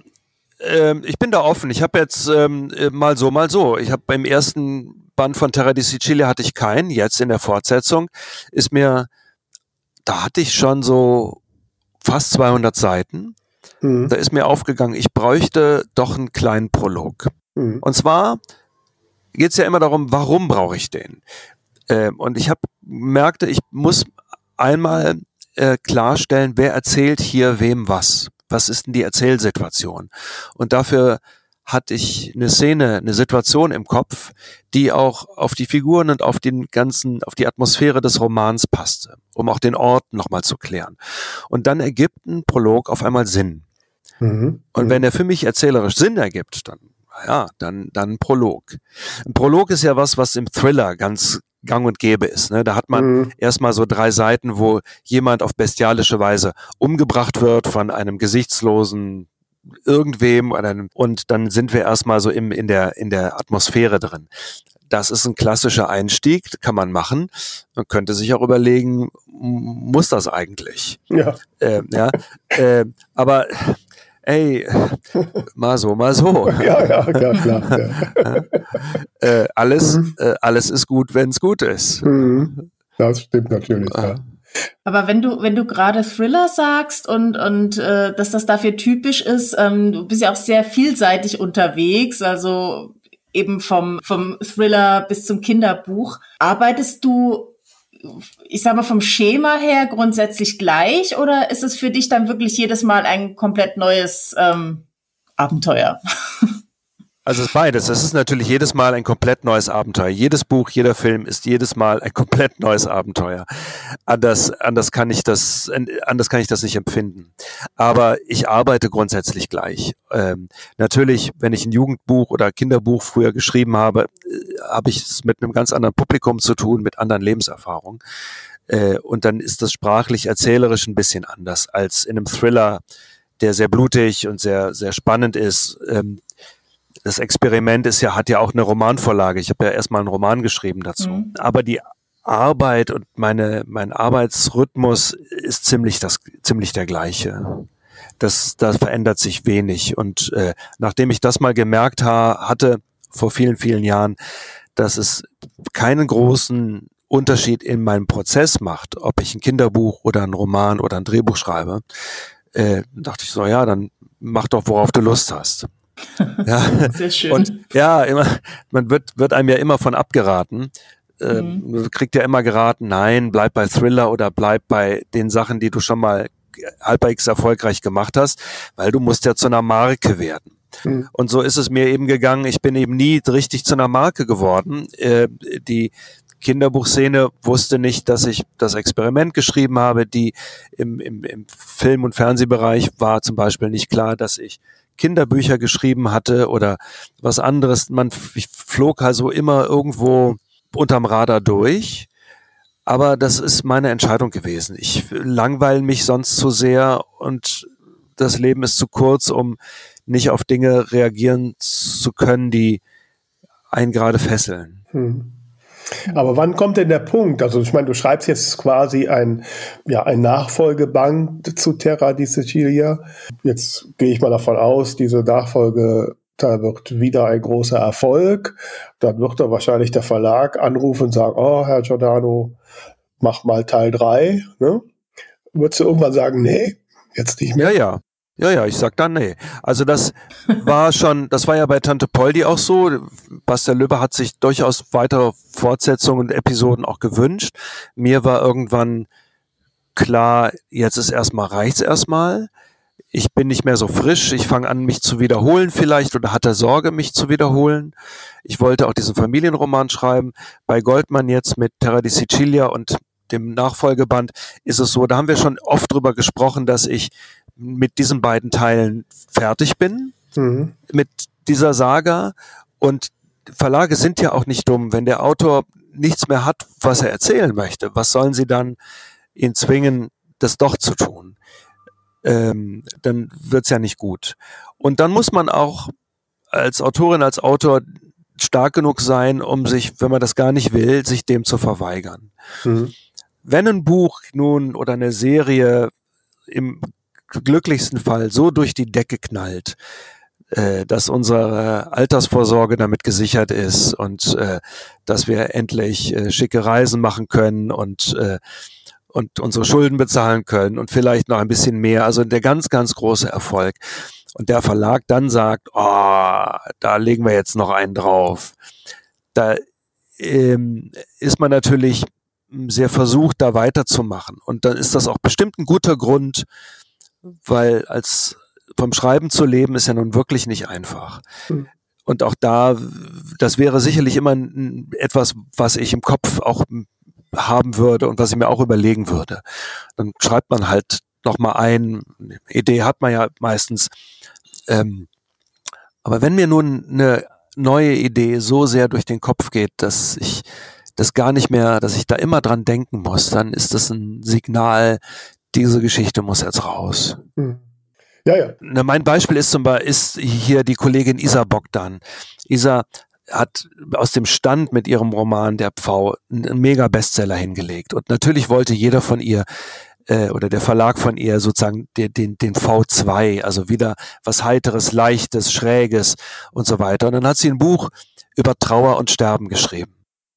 ähm, ich bin da offen. Ich habe jetzt ähm, äh, mal so, mal so. Ich habe beim ersten Band von Terra di Sicilia hatte ich keinen. Jetzt in der Fortsetzung ist mir, da hatte ich schon so fast 200 Seiten. Mhm. Da ist mir aufgegangen, ich bräuchte doch einen kleinen Prolog. Mhm. Und zwar geht es ja immer darum, warum brauche ich den? Äh, und ich habe merkte, ich muss einmal äh, klarstellen, wer erzählt hier wem was. Was ist denn die Erzählsituation? Und dafür hatte ich eine Szene, eine Situation im Kopf, die auch auf die Figuren und auf den ganzen, auf die Atmosphäre des Romans passte, um auch den Ort nochmal zu klären. Und dann ergibt ein Prolog auf einmal Sinn. Mhm. Und wenn er für mich erzählerisch Sinn ergibt, dann ja, dann, dann Prolog. Ein Prolog ist ja was, was im Thriller ganz gang und gäbe ist. Ne? Da hat man mhm. erstmal so drei Seiten, wo jemand auf bestialische Weise umgebracht wird von einem gesichtslosen irgendwem und dann sind wir erstmal so im, in, der, in der Atmosphäre drin. Das ist ein klassischer Einstieg, kann man machen. Man könnte sich auch überlegen, muss das eigentlich? Ja. Äh, ja äh, aber ey, mal so, mal so. ja, ja, klar, klar. Ja. äh, alles, mhm. äh, alles ist gut, wenn es gut ist. Mhm. Das stimmt natürlich, ja. Aber wenn du, wenn du gerade Thriller sagst und, und äh, dass das dafür typisch ist, ähm, du bist ja auch sehr vielseitig unterwegs, also eben vom, vom Thriller bis zum Kinderbuch. Arbeitest du ich sag mal, vom Schema her grundsätzlich gleich oder ist es für dich dann wirklich jedes Mal ein komplett neues ähm, Abenteuer? Also es ist beides. Es ist natürlich jedes Mal ein komplett neues Abenteuer. Jedes Buch, jeder Film ist jedes Mal ein komplett neues Abenteuer. Anders, anders kann ich das, anders kann ich das nicht empfinden. Aber ich arbeite grundsätzlich gleich. Ähm, natürlich, wenn ich ein Jugendbuch oder Kinderbuch früher geschrieben habe, äh, habe ich es mit einem ganz anderen Publikum zu tun, mit anderen Lebenserfahrungen. Äh, und dann ist das sprachlich erzählerisch ein bisschen anders als in einem Thriller, der sehr blutig und sehr, sehr spannend ist. Ähm, das Experiment ist ja, hat ja auch eine Romanvorlage. Ich habe ja erstmal einen Roman geschrieben dazu. Mhm. Aber die Arbeit und meine, mein Arbeitsrhythmus ist ziemlich das, ziemlich der gleiche. Das, das verändert sich wenig. Und äh, nachdem ich das mal gemerkt ha hatte, vor vielen, vielen Jahren, dass es keinen großen Unterschied in meinem Prozess macht, ob ich ein Kinderbuch oder ein Roman oder ein Drehbuch schreibe, äh, dachte ich so, ja, dann mach doch, worauf du Lust hast. Ja. Sehr schön. Und ja, immer, man wird, wird einem ja immer von abgeraten. Ähm, mhm. Kriegt ja immer geraten, nein, bleib bei Thriller oder bleib bei den Sachen, die du schon mal halbwegs erfolgreich gemacht hast, weil du musst ja zu einer Marke werden. Mhm. Und so ist es mir eben gegangen. Ich bin eben nie richtig zu einer Marke geworden. Äh, die Kinderbuchszene wusste nicht, dass ich das Experiment geschrieben habe. Die im, im, im Film- und Fernsehbereich war zum Beispiel nicht klar, dass ich Kinderbücher geschrieben hatte oder was anderes. Man flog also immer irgendwo unterm Radar durch. Aber das ist meine Entscheidung gewesen. Ich langweile mich sonst zu sehr und das Leben ist zu kurz, um nicht auf Dinge reagieren zu können, die einen gerade fesseln. Hm. Aber wann kommt denn der Punkt? Also ich meine, du schreibst jetzt quasi ein, ja, ein Nachfolgeband zu Terra di Sicilia. Jetzt gehe ich mal davon aus, diese Nachfolge da wird wieder ein großer Erfolg. Dann wird da wahrscheinlich der Verlag anrufen und sagen, oh, Herr Giordano, mach mal Teil 3. Ne? Würdest du irgendwann sagen, nee, jetzt nicht mehr? Ja, ja. Ja, ja, ich sag dann nee. Also das war schon, das war ja bei Tante Poldi auch so. Bastian Löbe hat sich durchaus weitere Fortsetzungen und Episoden auch gewünscht. Mir war irgendwann klar, jetzt ist erstmal, reicht's erstmal. Ich bin nicht mehr so frisch. Ich fange an, mich zu wiederholen vielleicht oder hatte Sorge, mich zu wiederholen. Ich wollte auch diesen Familienroman schreiben. Bei Goldman jetzt mit Terra di Sicilia und dem Nachfolgeband ist es so, da haben wir schon oft drüber gesprochen, dass ich mit diesen beiden Teilen fertig bin, mhm. mit dieser Saga. Und Verlage sind ja auch nicht dumm. Wenn der Autor nichts mehr hat, was er erzählen möchte, was sollen sie dann ihn zwingen, das doch zu tun? Ähm, dann wird's ja nicht gut. Und dann muss man auch als Autorin, als Autor stark genug sein, um sich, wenn man das gar nicht will, sich dem zu verweigern. Mhm. Wenn ein Buch nun oder eine Serie im glücklichsten Fall so durch die Decke knallt, äh, dass unsere Altersvorsorge damit gesichert ist und äh, dass wir endlich äh, schicke Reisen machen können und und unsere Schulden bezahlen können und vielleicht noch ein bisschen mehr. Also der ganz, ganz große Erfolg. Und der Verlag dann sagt, oh, da legen wir jetzt noch einen drauf. Da ähm, ist man natürlich sehr versucht, da weiterzumachen. Und dann ist das auch bestimmt ein guter Grund, weil als vom Schreiben zu leben ist ja nun wirklich nicht einfach. Mhm. Und auch da, das wäre sicherlich immer etwas, was ich im Kopf auch haben würde und was ich mir auch überlegen würde. Dann schreibt man halt nochmal ein, Idee hat man ja meistens. Ähm, aber wenn mir nun eine neue Idee so sehr durch den Kopf geht, dass ich das gar nicht mehr, dass ich da immer dran denken muss, dann ist das ein Signal, diese Geschichte muss jetzt raus. Mhm. Ja, ja. Na, mein Beispiel ist zum Beispiel ist hier die Kollegin Isa Bogdan. Isa hat aus dem Stand mit ihrem Roman Der Pfau einen mega Bestseller hingelegt. Und natürlich wollte jeder von ihr äh, oder der Verlag von ihr sozusagen den, den, den V2, also wieder was Heiteres, Leichtes, Schräges und so weiter. Und dann hat sie ein Buch über Trauer und Sterben geschrieben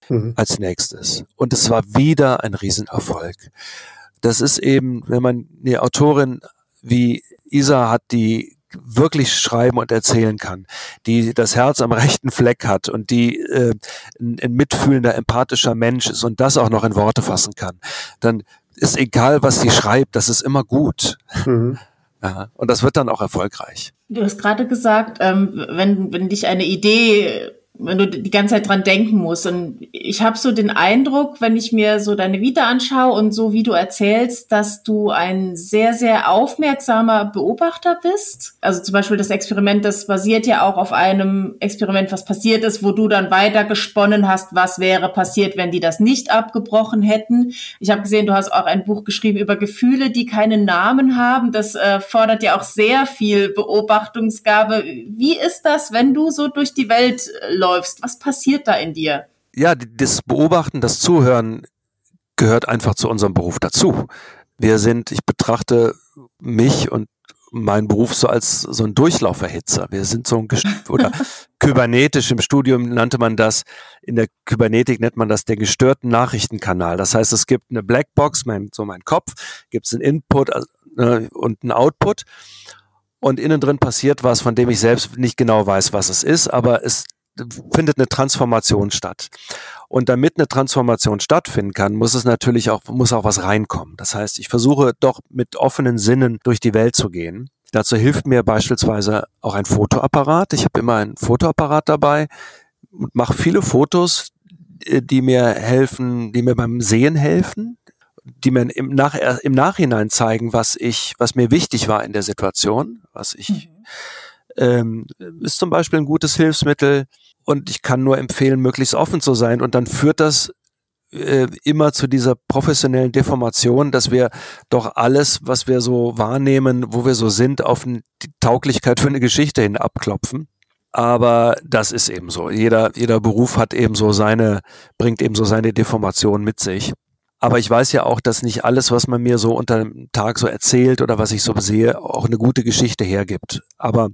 mhm. als nächstes. Und es war wieder ein Riesenerfolg. Das ist eben, wenn man eine Autorin wie Isa hat, die wirklich schreiben und erzählen kann, die das Herz am rechten Fleck hat und die äh, ein, ein mitfühlender, empathischer Mensch ist und das auch noch in Worte fassen kann, dann ist egal, was sie schreibt, das ist immer gut. Mhm. Ja, und das wird dann auch erfolgreich. Du hast gerade gesagt, ähm, wenn, wenn dich eine Idee wenn du die ganze Zeit dran denken musst. Und ich habe so den Eindruck, wenn ich mir so deine Vita anschaue und so wie du erzählst, dass du ein sehr, sehr aufmerksamer Beobachter bist. Also zum Beispiel das Experiment, das basiert ja auch auf einem Experiment, was passiert ist, wo du dann weiter gesponnen hast, was wäre passiert, wenn die das nicht abgebrochen hätten. Ich habe gesehen, du hast auch ein Buch geschrieben über Gefühle, die keinen Namen haben. Das äh, fordert ja auch sehr viel Beobachtungsgabe. Wie ist das, wenn du so durch die Welt läufst? Läufst? Was passiert da in dir? Ja, das Beobachten, das Zuhören gehört einfach zu unserem Beruf dazu. Wir sind, ich betrachte mich und meinen Beruf so als so ein Durchlauferhitzer. Wir sind so ein oder kybernetisch im Studium nannte man das, in der Kybernetik nennt man das der gestörten Nachrichtenkanal. Das heißt, es gibt eine Blackbox, mein, so mein Kopf, gibt es einen Input äh, und einen Output und innen drin passiert was, von dem ich selbst nicht genau weiß, was es ist, aber es findet eine Transformation statt. Und damit eine Transformation stattfinden kann, muss es natürlich auch, muss auch was reinkommen. Das heißt, ich versuche doch mit offenen Sinnen durch die Welt zu gehen. Dazu hilft mir beispielsweise auch ein Fotoapparat. Ich habe immer einen Fotoapparat dabei und mache viele Fotos, äh, die mir helfen, die mir beim Sehen helfen, die mir im, Nach im Nachhinein zeigen, was ich, was mir wichtig war in der Situation, was ich mhm ähm, ist zum Beispiel ein gutes Hilfsmittel und ich kann nur empfehlen, möglichst offen zu sein und dann führt das äh, immer zu dieser professionellen Deformation, dass wir doch alles, was wir so wahrnehmen, wo wir so sind, auf die Tauglichkeit für eine Geschichte hin abklopfen. Aber das ist eben so. Jeder, jeder Beruf hat eben so seine, bringt eben so seine Deformation mit sich. Aber ich weiß ja auch, dass nicht alles, was man mir so unter dem Tag so erzählt oder was ich so sehe, auch eine gute Geschichte hergibt. Aber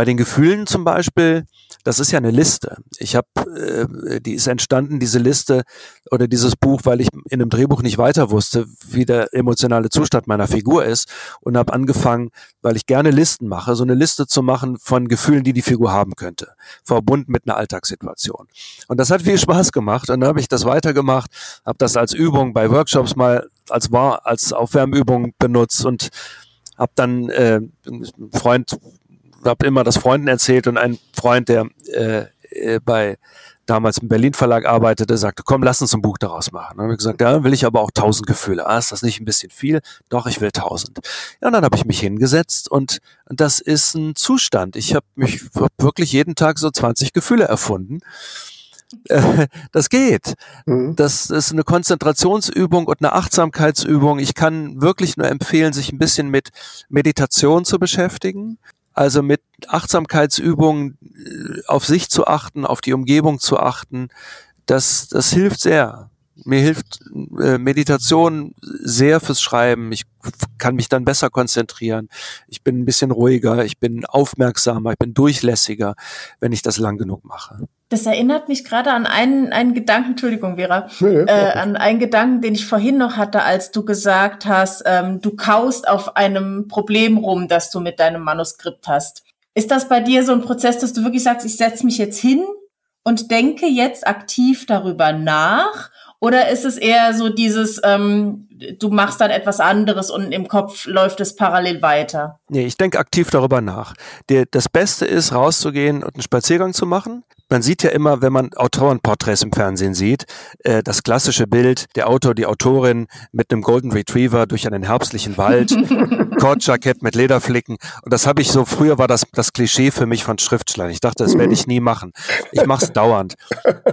bei den Gefühlen zum Beispiel, das ist ja eine Liste. Ich habe, äh, die ist entstanden, diese Liste oder dieses Buch, weil ich in einem Drehbuch nicht weiter wusste, wie der emotionale Zustand meiner Figur ist und habe angefangen, weil ich gerne Listen mache, so eine Liste zu machen von Gefühlen, die die Figur haben könnte, verbunden mit einer Alltagssituation. Und das hat viel Spaß gemacht und dann habe ich das weitergemacht, habe das als Übung bei Workshops mal als war als Aufwärmübung benutzt und habe dann äh, ein Freund habe immer das Freunden erzählt und ein Freund, der äh, äh, bei damals im Berlin Verlag arbeitete, sagte, komm, lass uns ein Buch daraus machen. Dann habe ich gesagt, ja, will ich aber auch tausend Gefühle. Ah, ist das nicht ein bisschen viel? Doch, ich will tausend. Ja, und dann habe ich mich hingesetzt und das ist ein Zustand. Ich habe mich hab wirklich jeden Tag so 20 Gefühle erfunden. Äh, das geht. Mhm. Das ist eine Konzentrationsübung und eine Achtsamkeitsübung. Ich kann wirklich nur empfehlen, sich ein bisschen mit Meditation zu beschäftigen. Also mit Achtsamkeitsübungen äh, auf sich zu achten, auf die Umgebung zu achten, das, das hilft sehr. Mir hilft äh, Meditation sehr fürs Schreiben. Ich kann mich dann besser konzentrieren. Ich bin ein bisschen ruhiger, ich bin aufmerksamer, ich bin durchlässiger, wenn ich das lang genug mache. Das erinnert mich gerade an einen, einen Gedanken, Entschuldigung, Vera, nee, äh, an einen Gedanken, den ich vorhin noch hatte, als du gesagt hast, ähm, du kaust auf einem Problem rum, das du mit deinem Manuskript hast. Ist das bei dir so ein Prozess, dass du wirklich sagst, ich setze mich jetzt hin und denke jetzt aktiv darüber nach? Oder ist es eher so dieses, ähm, du machst dann etwas anderes und im Kopf läuft es parallel weiter? Nee, ich denke aktiv darüber nach. Der, das Beste ist, rauszugehen und einen Spaziergang zu machen man sieht ja immer, wenn man Autorenporträts im Fernsehen sieht, äh, das klassische Bild, der Autor, die Autorin mit einem Golden Retriever durch einen herbstlichen Wald, Kordjackett mit Lederflicken. Und das habe ich so, früher war das das Klischee für mich von Schriftstellern. Ich dachte, das werde ich nie machen. Ich mache es dauernd.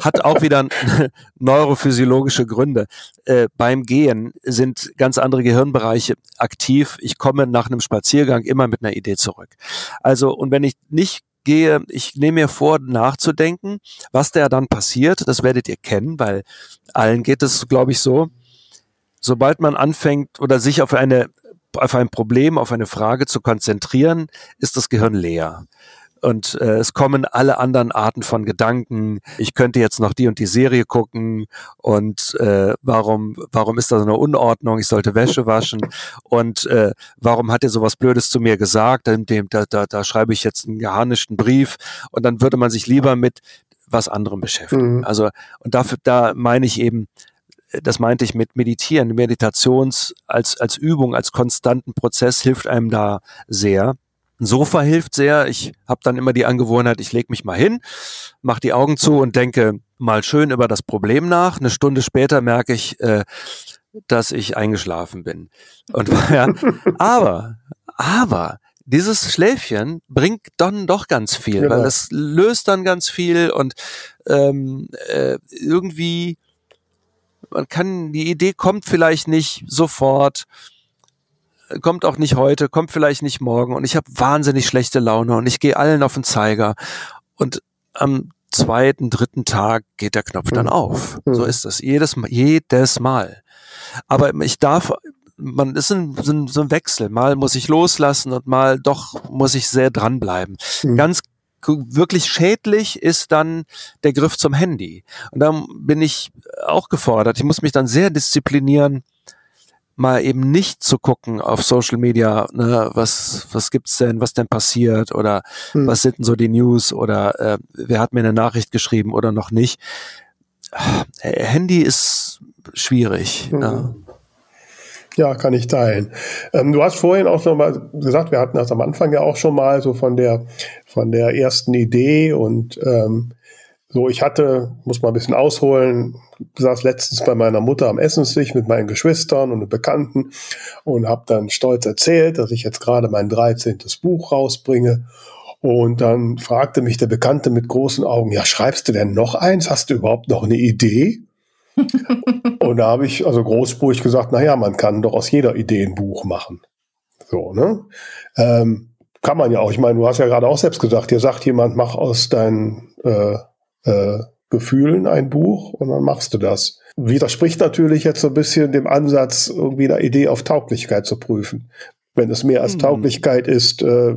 Hat auch wieder neurophysiologische Gründe. Äh, beim Gehen sind ganz andere Gehirnbereiche aktiv. Ich komme nach einem Spaziergang immer mit einer Idee zurück. Also, und wenn ich nicht gehe, ich nehme mir vor, nachzudenken, was da dann passiert. Das werdet ihr kennen, weil allen geht es, glaube ich, so. Sobald man anfängt oder sich auf eine auf ein Problem, auf eine Frage zu konzentrieren, ist das Gehirn leer und äh, es kommen alle anderen Arten von Gedanken. Ich könnte jetzt noch die und die Serie gucken und äh, warum warum ist da so eine Unordnung? Ich sollte Wäsche waschen und äh, warum hat er sowas Blödes zu mir gesagt? Dem, dem, da, da, da schreibe ich jetzt einen geharnischten Brief und dann würde man sich lieber mit was anderem beschäftigen. Mhm. Also und dafür da meine ich eben das meinte ich mit Meditieren, Meditations als, als Übung, als konstanten Prozess hilft einem da sehr. Ein Sofa hilft sehr. Ich habe dann immer die Angewohnheit, ich lege mich mal hin, mache die Augen zu und denke mal schön über das Problem nach. Eine Stunde später merke ich, äh, dass ich eingeschlafen bin. Und ja, aber, aber dieses Schläfchen bringt dann doch ganz viel, genau. weil es löst dann ganz viel und ähm, äh, irgendwie man kann die Idee kommt vielleicht nicht sofort kommt auch nicht heute, kommt vielleicht nicht morgen und ich habe wahnsinnig schlechte Laune und ich gehe allen auf den Zeiger und am zweiten, dritten Tag geht der Knopf dann hm. auf. So hm. ist das jedes jedes Mal. Aber ich darf man ist ein, so ein Wechsel. Mal muss ich loslassen und mal doch muss ich sehr dranbleiben. Mhm. Ganz wirklich schädlich ist dann der Griff zum Handy. Und dann bin ich auch gefordert. Ich muss mich dann sehr disziplinieren, mal eben nicht zu gucken auf Social Media, ne, was, was gibt's denn, was denn passiert oder hm. was sind denn so die News oder äh, wer hat mir eine Nachricht geschrieben oder noch nicht. Äh, Handy ist schwierig. Mhm. Ja. Ja, kann ich teilen. Ähm, du hast vorhin auch noch mal gesagt, wir hatten das am Anfang ja auch schon mal so von der von der ersten Idee und ähm, so, ich hatte, muss mal ein bisschen ausholen, saß letztens bei meiner Mutter am Essenstisch mit meinen Geschwistern und Bekannten und habe dann stolz erzählt, dass ich jetzt gerade mein 13. Buch rausbringe. Und dann fragte mich der Bekannte mit großen Augen, ja, schreibst du denn noch eins? Hast du überhaupt noch eine Idee? und da habe ich also großspurig gesagt, naja, man kann doch aus jeder Idee ein Buch machen. So, ne? Ähm, kann man ja auch. Ich meine, du hast ja gerade auch selbst gesagt, dir sagt jemand, mach aus deinen äh, äh, Gefühlen ein Buch und dann machst du das. Widerspricht natürlich jetzt so ein bisschen dem Ansatz, irgendwie eine Idee auf Tauglichkeit zu prüfen. Wenn es mehr als hm. Tauglichkeit ist, äh,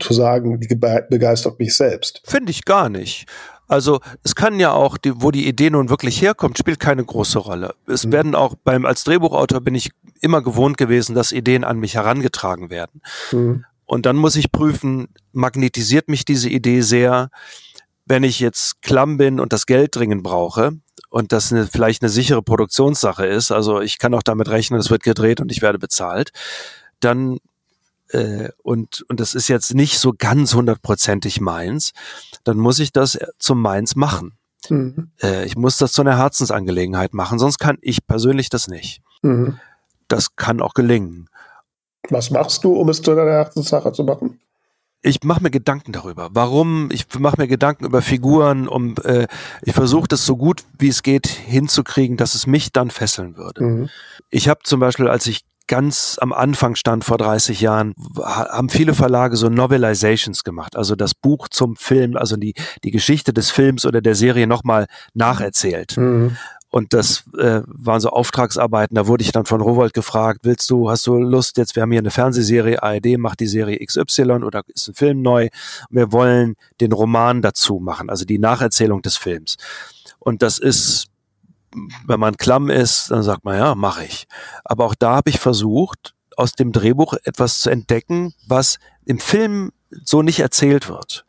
zu sagen, die begeistert mich selbst. Finde ich gar nicht. Also es kann ja auch, die, wo die Idee nun wirklich herkommt, spielt keine große Rolle. Es mhm. werden auch beim als Drehbuchautor bin ich immer gewohnt gewesen, dass Ideen an mich herangetragen werden. Mhm. Und dann muss ich prüfen, magnetisiert mich diese Idee sehr, wenn ich jetzt klamm bin und das Geld dringend brauche und das eine, vielleicht eine sichere Produktionssache ist, also ich kann auch damit rechnen, es wird gedreht und ich werde bezahlt, dann äh, und und das ist jetzt nicht so ganz hundertprozentig meins, dann muss ich das zum meins machen. Mhm. Äh, ich muss das zu einer Herzensangelegenheit machen, sonst kann ich persönlich das nicht. Mhm. Das kann auch gelingen. Was machst du, um es zu deiner Herzenssache zu machen? Ich mache mir Gedanken darüber. Warum? Ich mache mir Gedanken über Figuren, um äh, ich versuche das so gut wie es geht hinzukriegen, dass es mich dann fesseln würde. Mhm. Ich habe zum Beispiel, als ich ganz am Anfang stand vor 30 Jahren, haben viele Verlage so Novelizations gemacht, also das Buch zum Film, also die, die Geschichte des Films oder der Serie nochmal nacherzählt. Mhm. Und das äh, waren so Auftragsarbeiten. Da wurde ich dann von Rowold gefragt, willst du, hast du Lust, jetzt, wir haben hier eine Fernsehserie, ARD macht die Serie XY oder ist ein Film neu. Wir wollen den Roman dazu machen, also die Nacherzählung des Films. Und das ist, wenn man klamm ist, dann sagt man, ja, mache ich. Aber auch da habe ich versucht, aus dem Drehbuch etwas zu entdecken, was im Film so nicht erzählt wird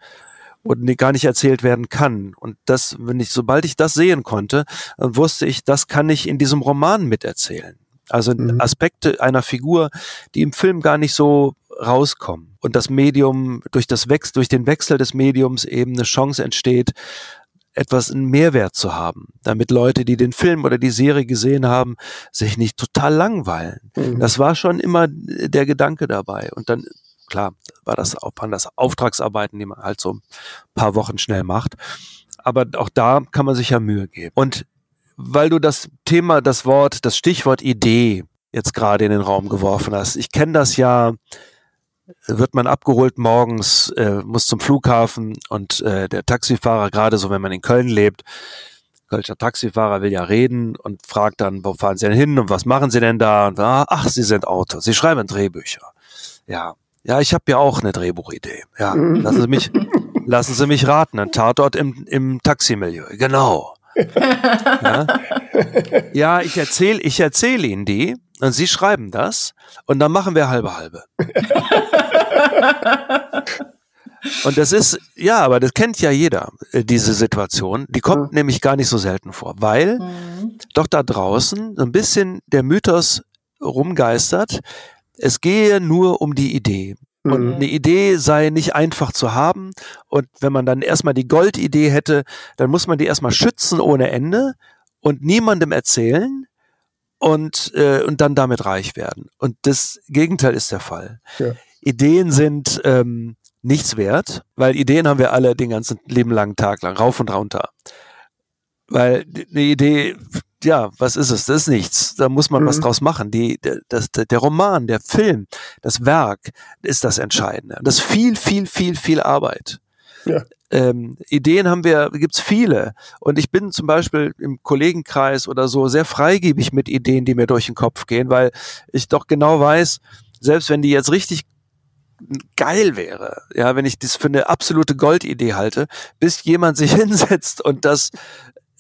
und gar nicht erzählt werden kann. Und das, wenn ich, sobald ich das sehen konnte, wusste ich, das kann ich in diesem Roman miterzählen. Also mhm. Aspekte einer Figur, die im Film gar nicht so rauskommen. Und das Medium, durch das Wechsel, durch den Wechsel des Mediums eben eine Chance entsteht, etwas einen Mehrwert zu haben, damit Leute, die den Film oder die Serie gesehen haben, sich nicht total langweilen. Mhm. Das war schon immer der Gedanke dabei. Und dann Klar, war das, waren das Auftragsarbeiten, die man halt so ein paar Wochen schnell macht. Aber auch da kann man sich ja Mühe geben. Und weil du das Thema, das Wort, das Stichwort Idee jetzt gerade in den Raum geworfen hast. Ich kenne das ja, wird man abgeholt morgens, äh, muss zum Flughafen und äh, der Taxifahrer, gerade so wenn man in Köln lebt, Kölscher Taxifahrer will ja reden und fragt dann, wo fahren Sie denn hin und was machen Sie denn da? Und, ah, ach, Sie sind Autor, Sie schreiben Drehbücher. Ja, ja, ich habe ja auch eine Drehbuchidee. Ja, mhm. lassen Sie mich, lassen Sie mich raten. Ein Tatort im, im Taximilieu. Genau. Ja, ja ich erzähle ich erzähl Ihnen die und Sie schreiben das und dann machen wir halbe halbe. Und das ist, ja, aber das kennt ja jeder, äh, diese Situation. Die kommt mhm. nämlich gar nicht so selten vor, weil mhm. doch da draußen so ein bisschen der Mythos rumgeistert, es gehe nur um die Idee. Und mhm. eine Idee sei nicht einfach zu haben. Und wenn man dann erstmal die Goldidee hätte, dann muss man die erstmal schützen ohne Ende und niemandem erzählen und, äh, und dann damit reich werden. Und das Gegenteil ist der Fall. Ja. Ideen sind ähm, nichts wert, weil Ideen haben wir alle den ganzen Leben langen Tag lang, rauf und runter. Weil eine Idee ja, was ist es? Das ist nichts. Da muss man mhm. was draus machen. Die, der, das, der Roman, der Film, das Werk ist das Entscheidende. Das ist viel, viel, viel, viel Arbeit. Ja. Ähm, Ideen haben wir, gibt's viele. Und ich bin zum Beispiel im Kollegenkreis oder so sehr freigebig mit Ideen, die mir durch den Kopf gehen, weil ich doch genau weiß, selbst wenn die jetzt richtig geil wäre, ja, wenn ich das für eine absolute Goldidee halte, bis jemand sich hinsetzt und das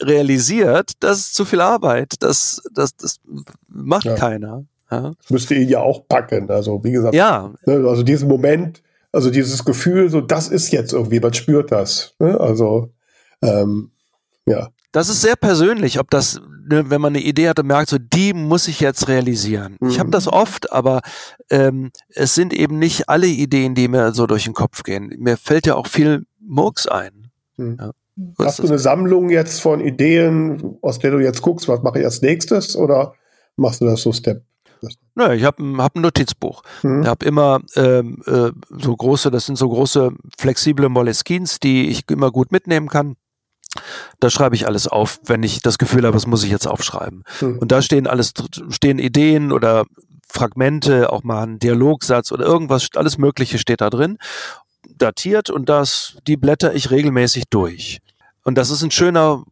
realisiert, das ist zu viel Arbeit. Das, das, das macht ja. keiner. Ja. Das müsste ihn ja auch packen. Also, wie gesagt, ja. Ne, also diesen Moment, also dieses Gefühl, so das ist jetzt irgendwie, man spürt das. Ne? Also, ähm, ja. Das ist sehr persönlich, ob das, ne, wenn man eine Idee hat und merkt, so die muss ich jetzt realisieren. Mhm. Ich habe das oft, aber ähm, es sind eben nicht alle Ideen, die mir so durch den Kopf gehen. Mir fällt ja auch viel Murks ein. Mhm. Ja. Hast du eine Sammlung jetzt von Ideen, aus der du jetzt guckst, was mache ich als nächstes oder machst du das so Step? Naja, ich habe hab ein Notizbuch. Mhm. Ich habe immer ähm, äh, so große, das sind so große flexible Moleskins, die ich immer gut mitnehmen kann. Da schreibe ich alles auf, wenn ich das Gefühl habe, das muss ich jetzt aufschreiben. Mhm. Und da stehen alles, stehen Ideen oder Fragmente, auch mal ein Dialogsatz oder irgendwas, alles Mögliche steht da drin datiert und das, die blätter ich regelmäßig durch. Und das ist ein schöner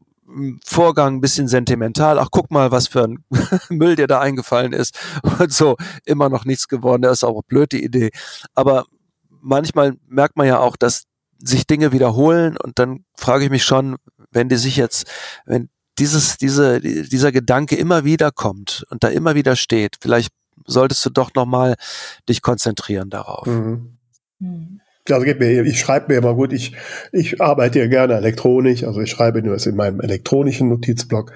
Vorgang, ein bisschen sentimental. Ach, guck mal, was für ein Müll dir da eingefallen ist. Und so, immer noch nichts geworden. Das ist auch eine blöde Idee. Aber manchmal merkt man ja auch, dass sich Dinge wiederholen und dann frage ich mich schon, wenn die sich jetzt, wenn dieses, diese, dieser Gedanke immer wieder kommt und da immer wieder steht, vielleicht solltest du doch nochmal dich konzentrieren darauf. Mhm. Mhm. Also geht mir, ich schreibe mir immer gut, ich, ich arbeite ja gerne elektronisch, also ich schreibe nur in meinem elektronischen Notizblock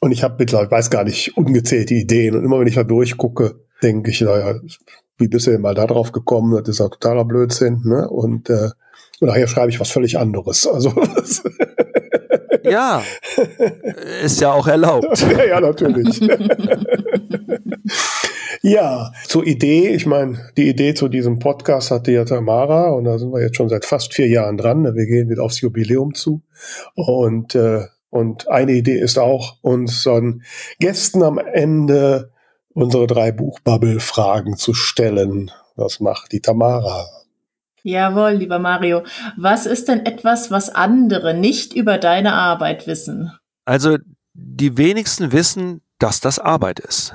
und ich habe mittlerweile, weiß gar nicht, ungezählte Ideen und immer wenn ich da durchgucke, denke ich, naja, wie bist du denn mal da drauf gekommen? Das ist ja totaler Blödsinn, ne? Und, äh, und nachher schreibe ich was völlig anderes. Also ja, ist ja auch erlaubt. ja, ja natürlich. Ja, zur Idee, ich meine, die Idee zu diesem Podcast hatte ja Tamara und da sind wir jetzt schon seit fast vier Jahren dran. Ne? Wir gehen wieder aufs Jubiläum zu. Und, äh, und eine Idee ist auch, unseren Gästen am Ende unsere drei Buchbubble-Fragen zu stellen. Das macht die Tamara. Jawohl, lieber Mario. Was ist denn etwas, was andere nicht über deine Arbeit wissen? Also die wenigsten wissen, dass das Arbeit ist.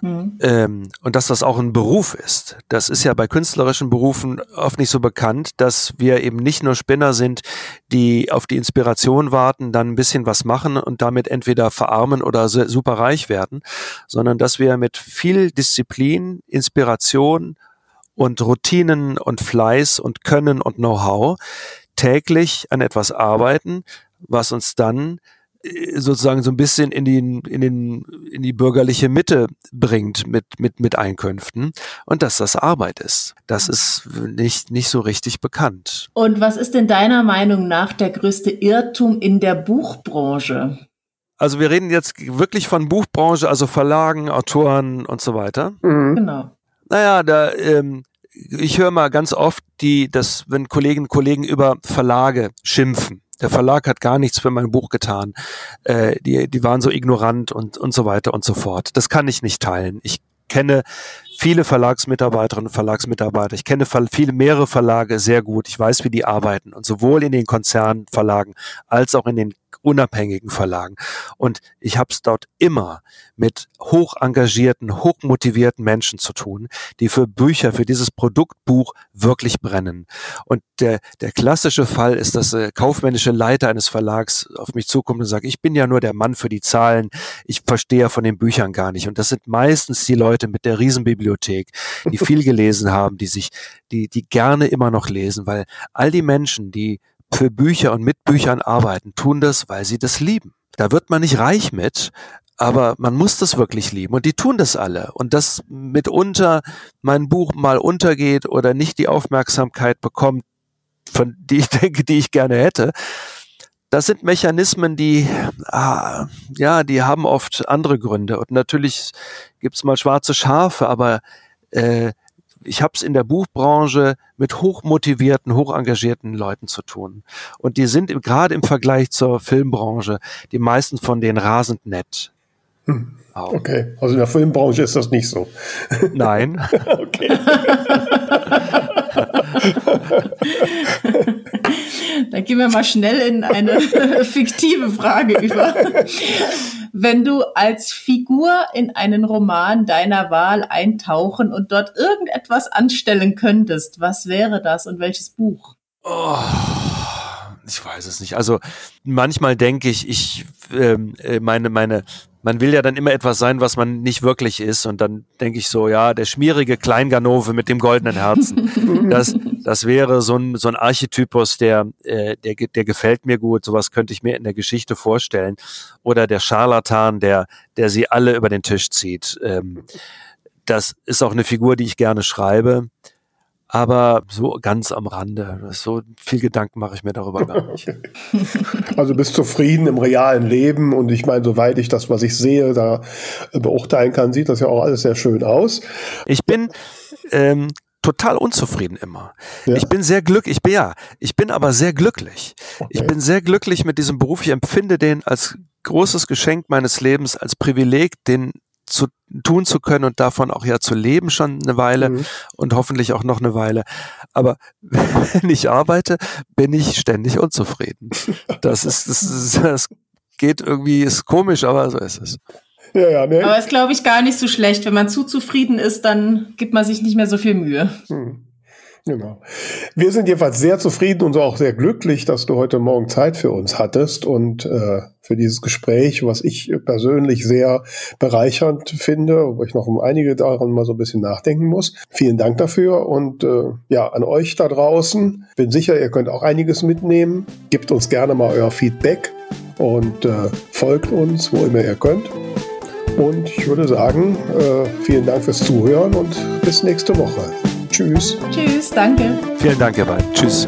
Mhm. Ähm, und dass das auch ein Beruf ist. Das ist ja bei künstlerischen Berufen oft nicht so bekannt, dass wir eben nicht nur Spinner sind, die auf die Inspiration warten, dann ein bisschen was machen und damit entweder verarmen oder super reich werden, sondern dass wir mit viel Disziplin, Inspiration und Routinen und Fleiß und Können und Know-how täglich an etwas arbeiten, was uns dann sozusagen so ein bisschen in, den, in, den, in die bürgerliche Mitte bringt mit, mit, mit Einkünften und dass das Arbeit ist. Das ist nicht, nicht so richtig bekannt. Und was ist denn deiner Meinung nach der größte Irrtum in der Buchbranche? Also wir reden jetzt wirklich von Buchbranche, also Verlagen, Autoren und so weiter. Mhm. Genau. Naja, da, ähm, ich höre mal ganz oft, die, dass, wenn Kolleginnen und Kollegen über Verlage schimpfen, der Verlag hat gar nichts für mein Buch getan. Äh, die, die waren so ignorant und, und so weiter und so fort. Das kann ich nicht teilen. Ich kenne viele Verlagsmitarbeiterinnen und Verlagsmitarbeiter. Ich kenne viele mehrere Verlage sehr gut. Ich weiß, wie die arbeiten und sowohl in den Konzernverlagen als auch in den unabhängigen Verlagen. Und ich habe es dort immer mit hoch engagierten, hoch motivierten Menschen zu tun, die für Bücher, für dieses Produktbuch wirklich brennen. Und der, der klassische Fall ist, dass der kaufmännische Leiter eines Verlags auf mich zukommt und sagt, ich bin ja nur der Mann für die Zahlen, ich verstehe ja von den Büchern gar nicht. Und das sind meistens die Leute mit der Riesenbibliothek, die viel gelesen haben, die sich, die, die gerne immer noch lesen, weil all die Menschen, die für Bücher und mit Büchern arbeiten, tun das, weil sie das lieben. Da wird man nicht reich mit, aber man muss das wirklich lieben und die tun das alle. Und dass mitunter mein Buch mal untergeht oder nicht die Aufmerksamkeit bekommt, von die ich denke, die ich gerne hätte, das sind Mechanismen, die, ah, ja, die haben oft andere Gründe. Und natürlich gibt's mal schwarze Schafe, aber äh, ich habe es in der Buchbranche mit hochmotivierten, hochengagierten Leuten zu tun. Und die sind gerade im Vergleich zur Filmbranche, die meisten von denen rasend nett. Hm. Okay, also in der Filmbranche ist das nicht so. Nein. okay. Dann gehen wir mal schnell in eine fiktive Frage über. Wenn du als Figur in einen Roman deiner Wahl eintauchen und dort irgendetwas anstellen könntest, was wäre das und welches Buch? Oh, ich weiß es nicht. Also manchmal denke ich, ich ähm, äh, meine meine man will ja dann immer etwas sein, was man nicht wirklich ist. Und dann denke ich so, ja, der schmierige Kleinganove mit dem goldenen Herzen. Das, das wäre so ein, so ein Archetypus, der, äh, der, der gefällt mir gut. Sowas könnte ich mir in der Geschichte vorstellen. Oder der Scharlatan, der, der sie alle über den Tisch zieht. Ähm, das ist auch eine Figur, die ich gerne schreibe aber so ganz am Rande. So viel Gedanken mache ich mir darüber gar nicht. Also bist zufrieden im realen Leben und ich meine, soweit ich das, was ich sehe, da beurteilen kann, sieht das ja auch alles sehr schön aus. Ich bin ähm, total unzufrieden immer. Ja. Ich bin sehr glücklich, ich bin ja, ich bin aber sehr glücklich. Okay. Ich bin sehr glücklich mit diesem Beruf. Ich empfinde den als großes Geschenk meines Lebens, als Privileg, den zu tun zu können und davon auch ja zu leben schon eine Weile mhm. und hoffentlich auch noch eine Weile. Aber wenn ich arbeite, bin ich ständig unzufrieden. Das ist, das, ist, das geht irgendwie, ist komisch, aber so ist es. Ja, ja, ne? Aber ist, glaube ich, gar nicht so schlecht. Wenn man zu zufrieden ist, dann gibt man sich nicht mehr so viel Mühe. Mhm. Genau. Wir sind jedenfalls sehr zufrieden und auch sehr glücklich, dass du heute Morgen Zeit für uns hattest und äh, für dieses Gespräch, was ich persönlich sehr bereichernd finde, wo ich noch um einige daran mal so ein bisschen nachdenken muss. Vielen Dank dafür und äh, ja, an euch da draußen. Bin sicher, ihr könnt auch einiges mitnehmen. Gebt uns gerne mal euer Feedback und äh, folgt uns, wo immer ihr könnt. Und ich würde sagen, äh, vielen Dank fürs Zuhören und bis nächste Woche. Tschüss. Tschüss, danke. Vielen Dank, ihr beiden. Tschüss.